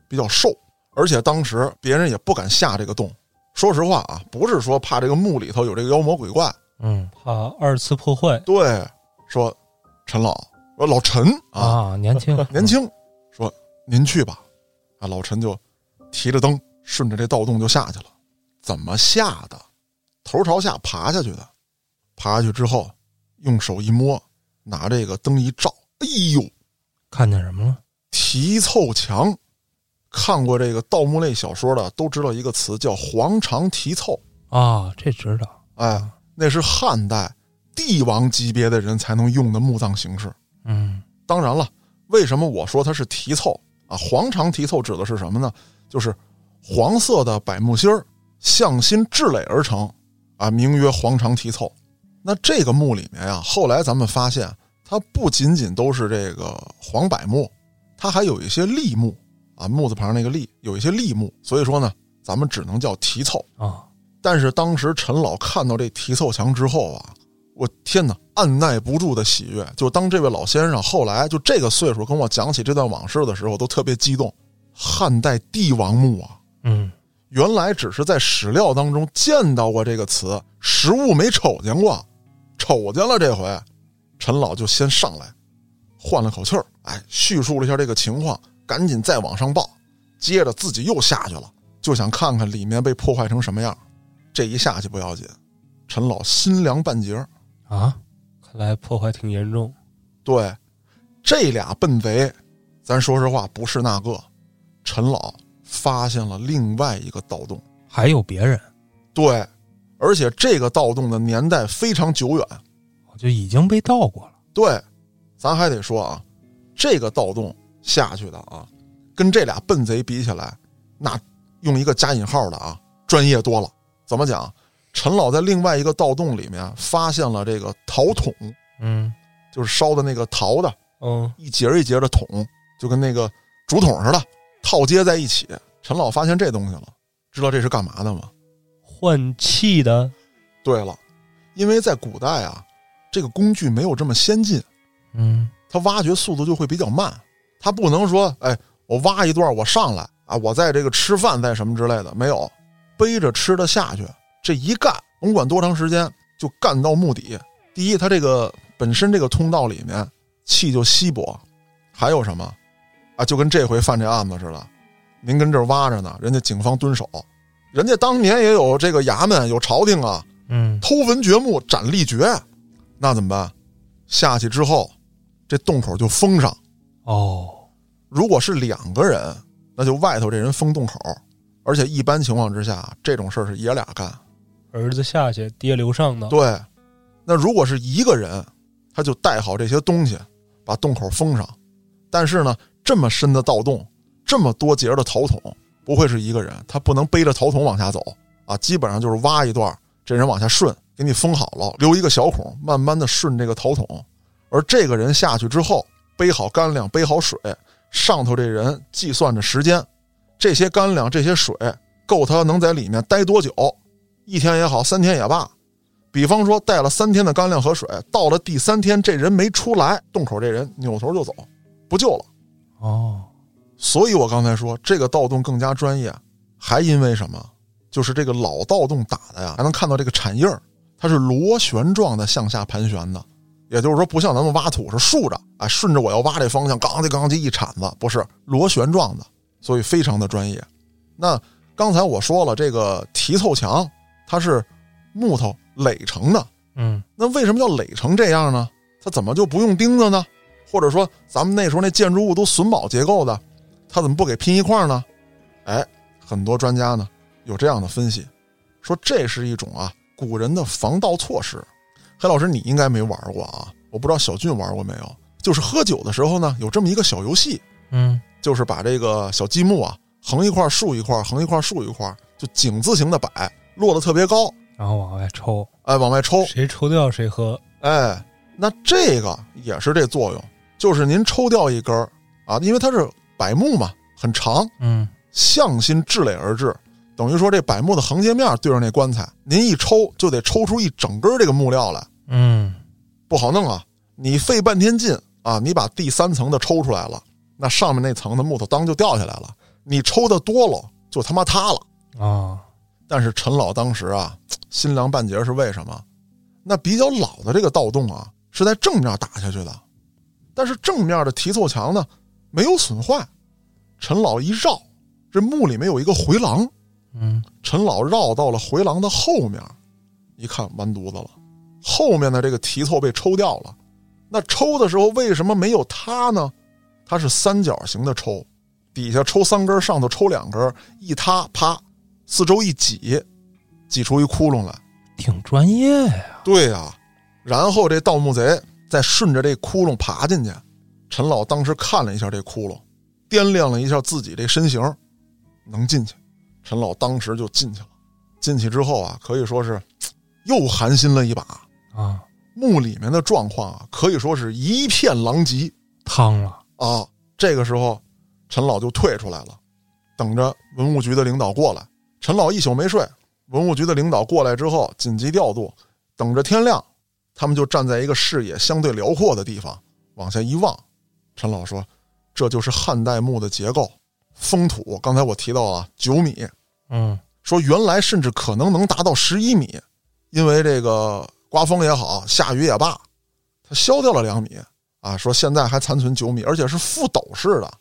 比较瘦，而且当时别人也不敢下这个洞。说实话啊，不是说怕这个墓里头有这个妖魔鬼怪，嗯怕二次破坏。对，说陈老，说老陈啊，啊，年轻 (laughs) 年轻，说您去吧。啊，老陈就提着灯顺着这盗洞就下去了。怎么下的？头朝下爬下去的。爬下去之后，用手一摸，拿这个灯一照，哎呦，看见什么了？提凑墙。看过这个盗墓类小说的都知道一个词叫黄肠题凑，啊，这知道。哎，那是汉代帝王级别的人才能用的墓葬形式。嗯当然了，为什么我说它是题凑啊？黄肠题凑指的是什么呢？就是黄色的柏木芯儿向心制垒而成，啊，名曰黄肠题凑。那这个墓里面呀、后来咱们发现，它不仅仅都是这个黄柏木，它还有一些栗木啊，木字旁那个立，有一些立木。所以说呢，咱们只能叫题凑。啊，但是当时陈老看到这题凑墙之后啊，我天哪，按耐不住的喜悦。就当这位老先生后来就这个岁数跟我讲起这段往事的时候，都特别激动。汉代帝王墓啊，嗯原来只是在史料当中见到过这个词，实物没瞅见过，瞅见了这回，陈老就先上来，换了口气儿，哎，叙述了一下这个情况，赶紧再往上报，接着自己又下去了，就想看看里面被破坏成什么样。这一下去不要紧，陈老心凉半截儿。啊，看来破坏挺严重。对，这俩笨贼，咱说实话不是那个。陈老发现了另外一个盗洞，还有别人，对，而且这个盗洞的年代非常久远。就已经被盗过了。对，咱还得说啊，这个盗洞下去的啊，跟这俩笨贼比起来，那用一个加引号的啊，专业多了。怎么讲？陈老在另外一个盗洞里面发现了这个陶桶，嗯就是烧的那个陶的，嗯，一节一节的桶，就跟那个竹筒似的，套接在一起。陈老发现这东西了，知道这是干嘛的吗？换气的，对了，因为在古代啊，这个工具没有这么先进，嗯它挖掘速度就会比较慢。它不能说，哎，我挖一段，我上来啊，我在这个吃饭，在什么之类的，没有，背着吃的下去，这一干，甭管多长时间，就干到墓底。第一，他这个本身这个通道里面气就稀薄，还有什么啊？就跟这回犯这案子似的，您跟这儿挖着呢，人家警方蹲守，人家当年也有这个衙门，有朝廷啊，嗯偷坟掘墓斩立决，那怎么办？下去之后，这洞口就封上。哦，如果是两个人，那就外头这人封洞口，而且一般情况之下，这种事儿是爷俩干。儿子下去，爹留上的。对，那如果是一个人，他就带好这些东西，把洞口封上。但是呢，这么深的盗洞，这么多节的陶桶，不会是一个人，他不能背着陶桶往下走啊。基本上就是挖一段，这人往下顺，给你封好了，留一个小孔，慢慢的顺这个陶桶。而这个人下去之后，背好干粮，背好水，上头这人计算着时间，这些干粮、这些水够他能在里面待多久，一天也好，三天也罢。比方说带了三天的干粮和水，到了第三天这人没出来，洞口这人扭头就走，不救了。哦，所以我刚才说这个盗洞更加专业，还因为什么？就是这个老盗洞打的呀，还能看到这个铲印儿，它是螺旋状的向下盘旋的，也就是说不像咱们挖土是竖着，啊，顺着我要挖这方向，咣叽咣叽一铲子，不是螺旋状的，所以非常的专业。那刚才我说了，这个提凑墙它是木头垒成的，嗯那为什么要垒成这样呢？它怎么就不用钉子呢？或者说咱们那时候那建筑物都榫卯结构的，它怎么不给拼一块呢？哎，很多专家呢有这样的分析，说这是一种啊古人的防盗措施。黑老师，你应该没玩过啊？我不知道小俊玩过没有？就是喝酒的时候呢，有这么一个小游戏，嗯就是把这个小积木啊横一块竖一块，横一块竖一块，就井字形的摆，摞的特别高，然后往外抽，哎，往外抽，谁抽掉谁喝。哎，那这个也是这作用，就是您抽掉一根儿啊，因为它是柏木嘛，很长，嗯向心掷垒而至，等于说这柏木的横截面对着那棺材，您一抽就得抽出一整根这个木料来，嗯不好弄啊！你费半天劲啊，你把第三层的抽出来了，那上面那层的木头当就掉下来了，你抽的多了就他妈塌了。啊，但是陈老当时啊，心凉半截是为什么？那比较老的这个盗洞啊，是在正面打下去的，但是正面的提凑墙呢没有损坏。陈老一绕，这墓里面有一个回廊，嗯陈老绕到了回廊的后面，一看完犊子了，后面的这个提凑被抽掉了。那抽的时候为什么没有塌呢？它是三角形的抽，底下抽三根，上头抽两根，一塌啪，四周一挤，挤出一窟窿来。挺专业呀，对呀、然后这盗墓贼再顺着这窟窿爬进去。陈老当时看了一下这窟窿，掂量了一下自己这身形，能进去。陈老当时就进去了。进去之后啊，可以说是又寒心了一把。啊，墓里面的状况啊，可以说是一片狼藉汤了，啊。这个时候，陈老就退出来了，等着文物局的领导过来。陈老一宿没睡，文物局的领导过来之后，紧急调度，等着天亮，他们就站在一个视野相对辽阔的地方，往下一望。陈老说：“这就是汉代墓的结构，封土。刚才我提到了九米，嗯说原来甚至可能能达到十一米，因为这个刮风也好，下雨也罢，它削掉了两米啊。说现在还残存九米，而且是覆斗式的。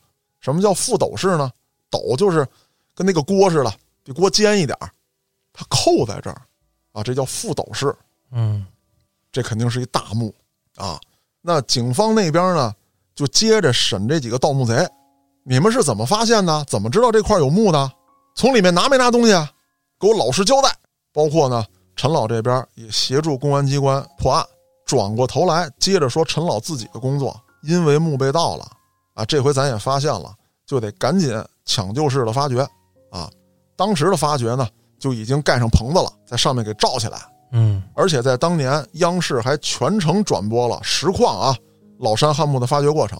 什么叫覆斗式呢？斗就是跟那个锅似的，比锅尖一点儿，它扣在这儿啊，这叫覆斗式。嗯这肯定是一大墓啊。那警方那边呢，就接着审这几个盗墓贼，你们是怎么发现的？怎么知道这块有墓的？从里面拿没拿东西啊？给我老实交代。包括呢，陈老这边也协助公安机关破案。转过头来接着说陈老自己的工作，因为墓被盗了啊，这回咱也发现了，就得赶紧抢救式的发掘啊。当时的发掘呢，就已经盖上棚子了，在上面给罩起来。嗯，而且在当年，央视还全程转播了实况啊，老山汉墓的发掘过程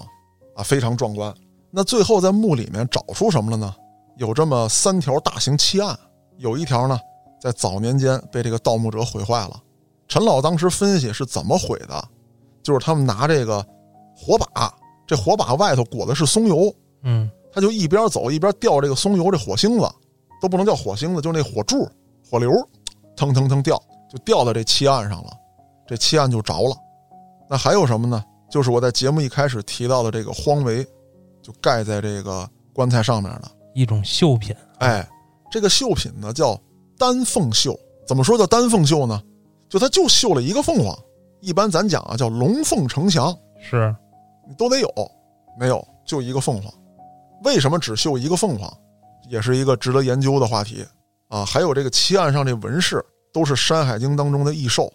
啊，非常壮观。那最后在墓里面找出什么了呢？有这么三条大型奇案，有一条呢，在早年间被这个盗墓者毁坏了。陈老当时分析是怎么毁的，就是他们拿这个火把，这火把外头裹的是松油，嗯，他就一边走一边掉这个松油，这火星子都不能叫火星子，就那火柱、火流，腾腾腾掉，就掉到这漆案上了，这漆案就着了。那还有什么呢？就是我在节目一开始提到的这个荒围，就盖在这个棺材上面的。一种绣品，哎，这个绣品呢叫丹凤绣，怎么说叫丹凤绣呢？就它就绣了一个凤凰，一般咱讲啊叫龙凤呈祥，是你都得有，没有就一个凤凰。为什么只绣一个凤凰，也是一个值得研究的话题啊。还有这个漆案上这纹饰都是《山海经》当中的异兽，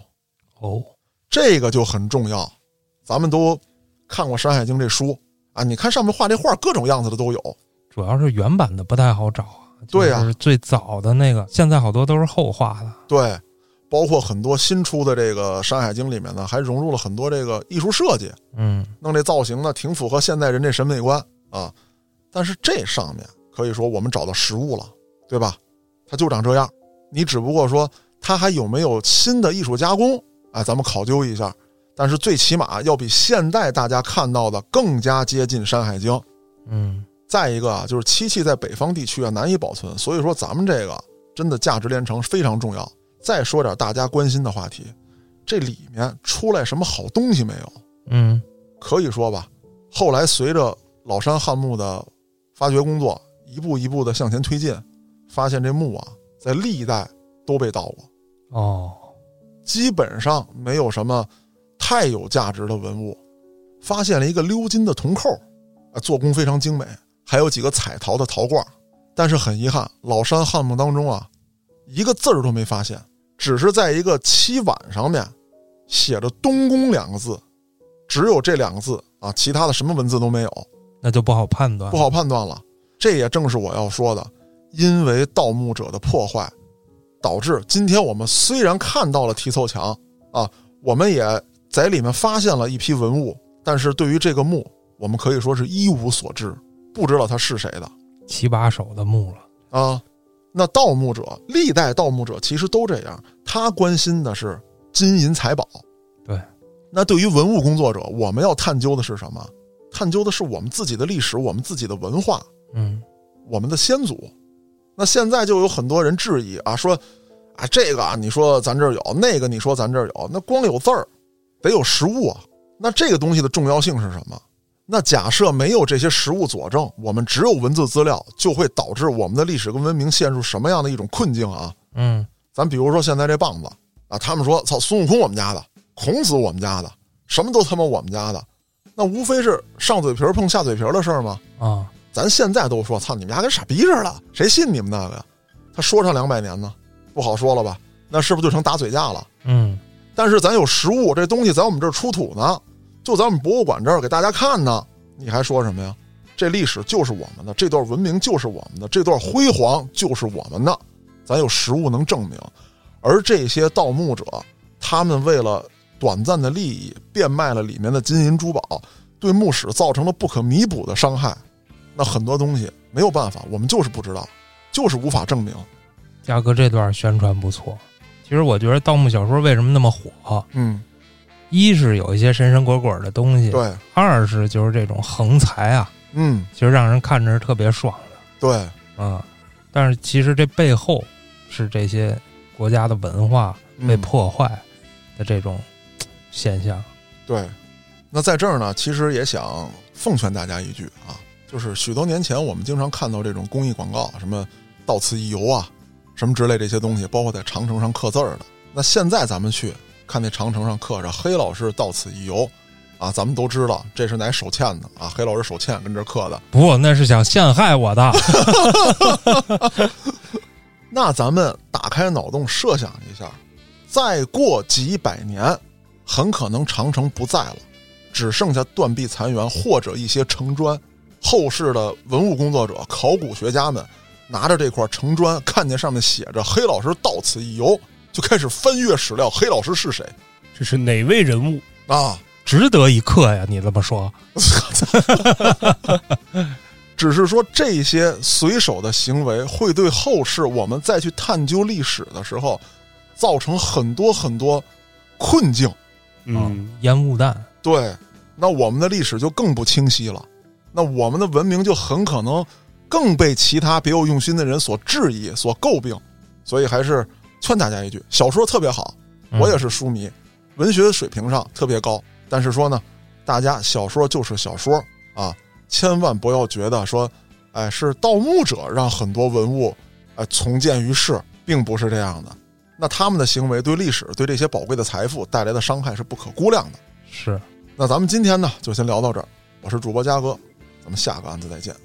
哦，这个就很重要。咱们都看过《山海经》这书啊，你看上面画这画，各种样子的都有。主要是原版的不太好找啊。对呀就是最早的那个，现在好多都是后画的。对，包括很多新出的这个《山海经》里面呢，还融入了很多这个艺术设计，嗯，弄这造型呢，挺符合现代人这审美观啊。但是这上面可以说我们找到实物了，对吧？它就长这样，你只不过说它还有没有新的艺术加工，哎，咱们考究一下。但是最起码要比现代大家看到的更加接近《山海经》。嗯，再一个啊，就是漆器在北方地区啊难以保存，所以说咱们这个真的价值连城非常重要。再说点大家关心的话题，这里面出来什么好东西没有？嗯，可以说吧，后来随着老山汉墓的发掘工作一步一步的向前推进，发现这墓啊，在历代都被盗过，哦，基本上没有什么太有价值的文物。发现了一个鎏金的铜扣，啊，做工非常精美，还有几个彩陶的陶罐。但是很遗憾，老山汉墓当中啊，一个字儿都没发现，只是在一个漆碗上面写着“东宫”两个字，只有这两个字啊，其他的什么文字都没有，那就不好判断。不好判断了。这也正是我要说的，因为盗墓者的破坏，导致今天我们虽然看到了提凑墙啊，我们也在里面发现了一批文物，但是对于这个墓，我们可以说是一无所知，不知道他是谁的七把手的墓了。啊。那盗墓者，历代盗墓者其实都这样，他关心的是金银财宝。对，那对于文物工作者，我们要探究的是什么？探究的是我们自己的历史，我们自己的文化。嗯，我们的先祖。那现在就有很多人质疑啊，说啊这个啊，你说咱这儿有，那个你说咱这儿有，那光有字儿，得有实物啊。那这个东西的重要性是什么？那假设没有这些实物佐证，我们只有文字资料，就会导致我们的历史跟文明陷入什么样的一种困境啊？嗯，咱比如说现在这棒子啊，他们说操孙悟空我们家的，孔子我们家的，什么都他妈我们家的，那无非是上嘴皮儿碰下嘴皮儿的事儿吗？啊，咱现在都说操你们家跟傻逼似的，谁信你们那个呀？他说上两百年呢，不好说了吧？那是不是就成打嘴架了？嗯，但是咱有实物，这东西在我们这儿出土呢，就在我们博物馆这儿给大家看呢，你还说什么呀？这历史就是我们的，这段文明就是我们的，这段辉煌就是我们的，咱有实物能证明。而这些盗墓者，他们为了短暂的利益，变卖了里面的金银珠宝，对墓室造成了不可弥补的伤害。那很多东西没有办法，我们就是不知道，就是无法证明。嘉哥这段宣传不错。其实我觉得盗墓小说为什么那么火？嗯，一是有一些神神鬼鬼的东西，对，二是就是这种横财啊，嗯，其实让人看着是特别爽的。对，啊，但是其实这背后是这些国家的文化被嗯破坏的这种现象。对，那在这儿呢，其实也想奉劝大家一句啊，就是许多年前我们经常看到这种公益广告，什么“到此一游”啊，什么之类这些东西，包括在长城上刻字儿的。那现在咱们去看那长城上刻着“黑老师到此一游”，啊，咱们都知道这是哪手欠的啊，黑老师手欠跟这儿刻的。不，那是想陷害我的。(laughs) 那咱们打开脑洞设想一下，再过几百年，很可能长城不在了，只剩下断壁残垣或者一些城砖。后世的文物工作者、考古学家们拿着这块城砖，看见上面写着“黑老师到此一游”，就开始翻阅史料。黑老师是谁这是哪位人物？啊？值得一刻呀！你这么说，(laughs) 只是说这些随手的行为会对后世我们再去探究历史的时候，造成很多很多困境。嗯，烟雾弹，对，那我们的历史就更不清晰了，那我们的文明就很可能更被其他别有用心的人所质疑、所诟病。所以还是劝大家一句：小说特别好，我也是书迷，文学水平上特别高。但是说呢，大家小说就是小说啊，千万不要觉得说，哎，是盗墓者让很多文物哎重建于世，并不是这样的。那他们的行为对历史、对这些宝贵的财富带来的伤害是不可估量的。是那咱们今天呢，就先聊到这儿。我是主播嘉哥，咱们下个案子再见。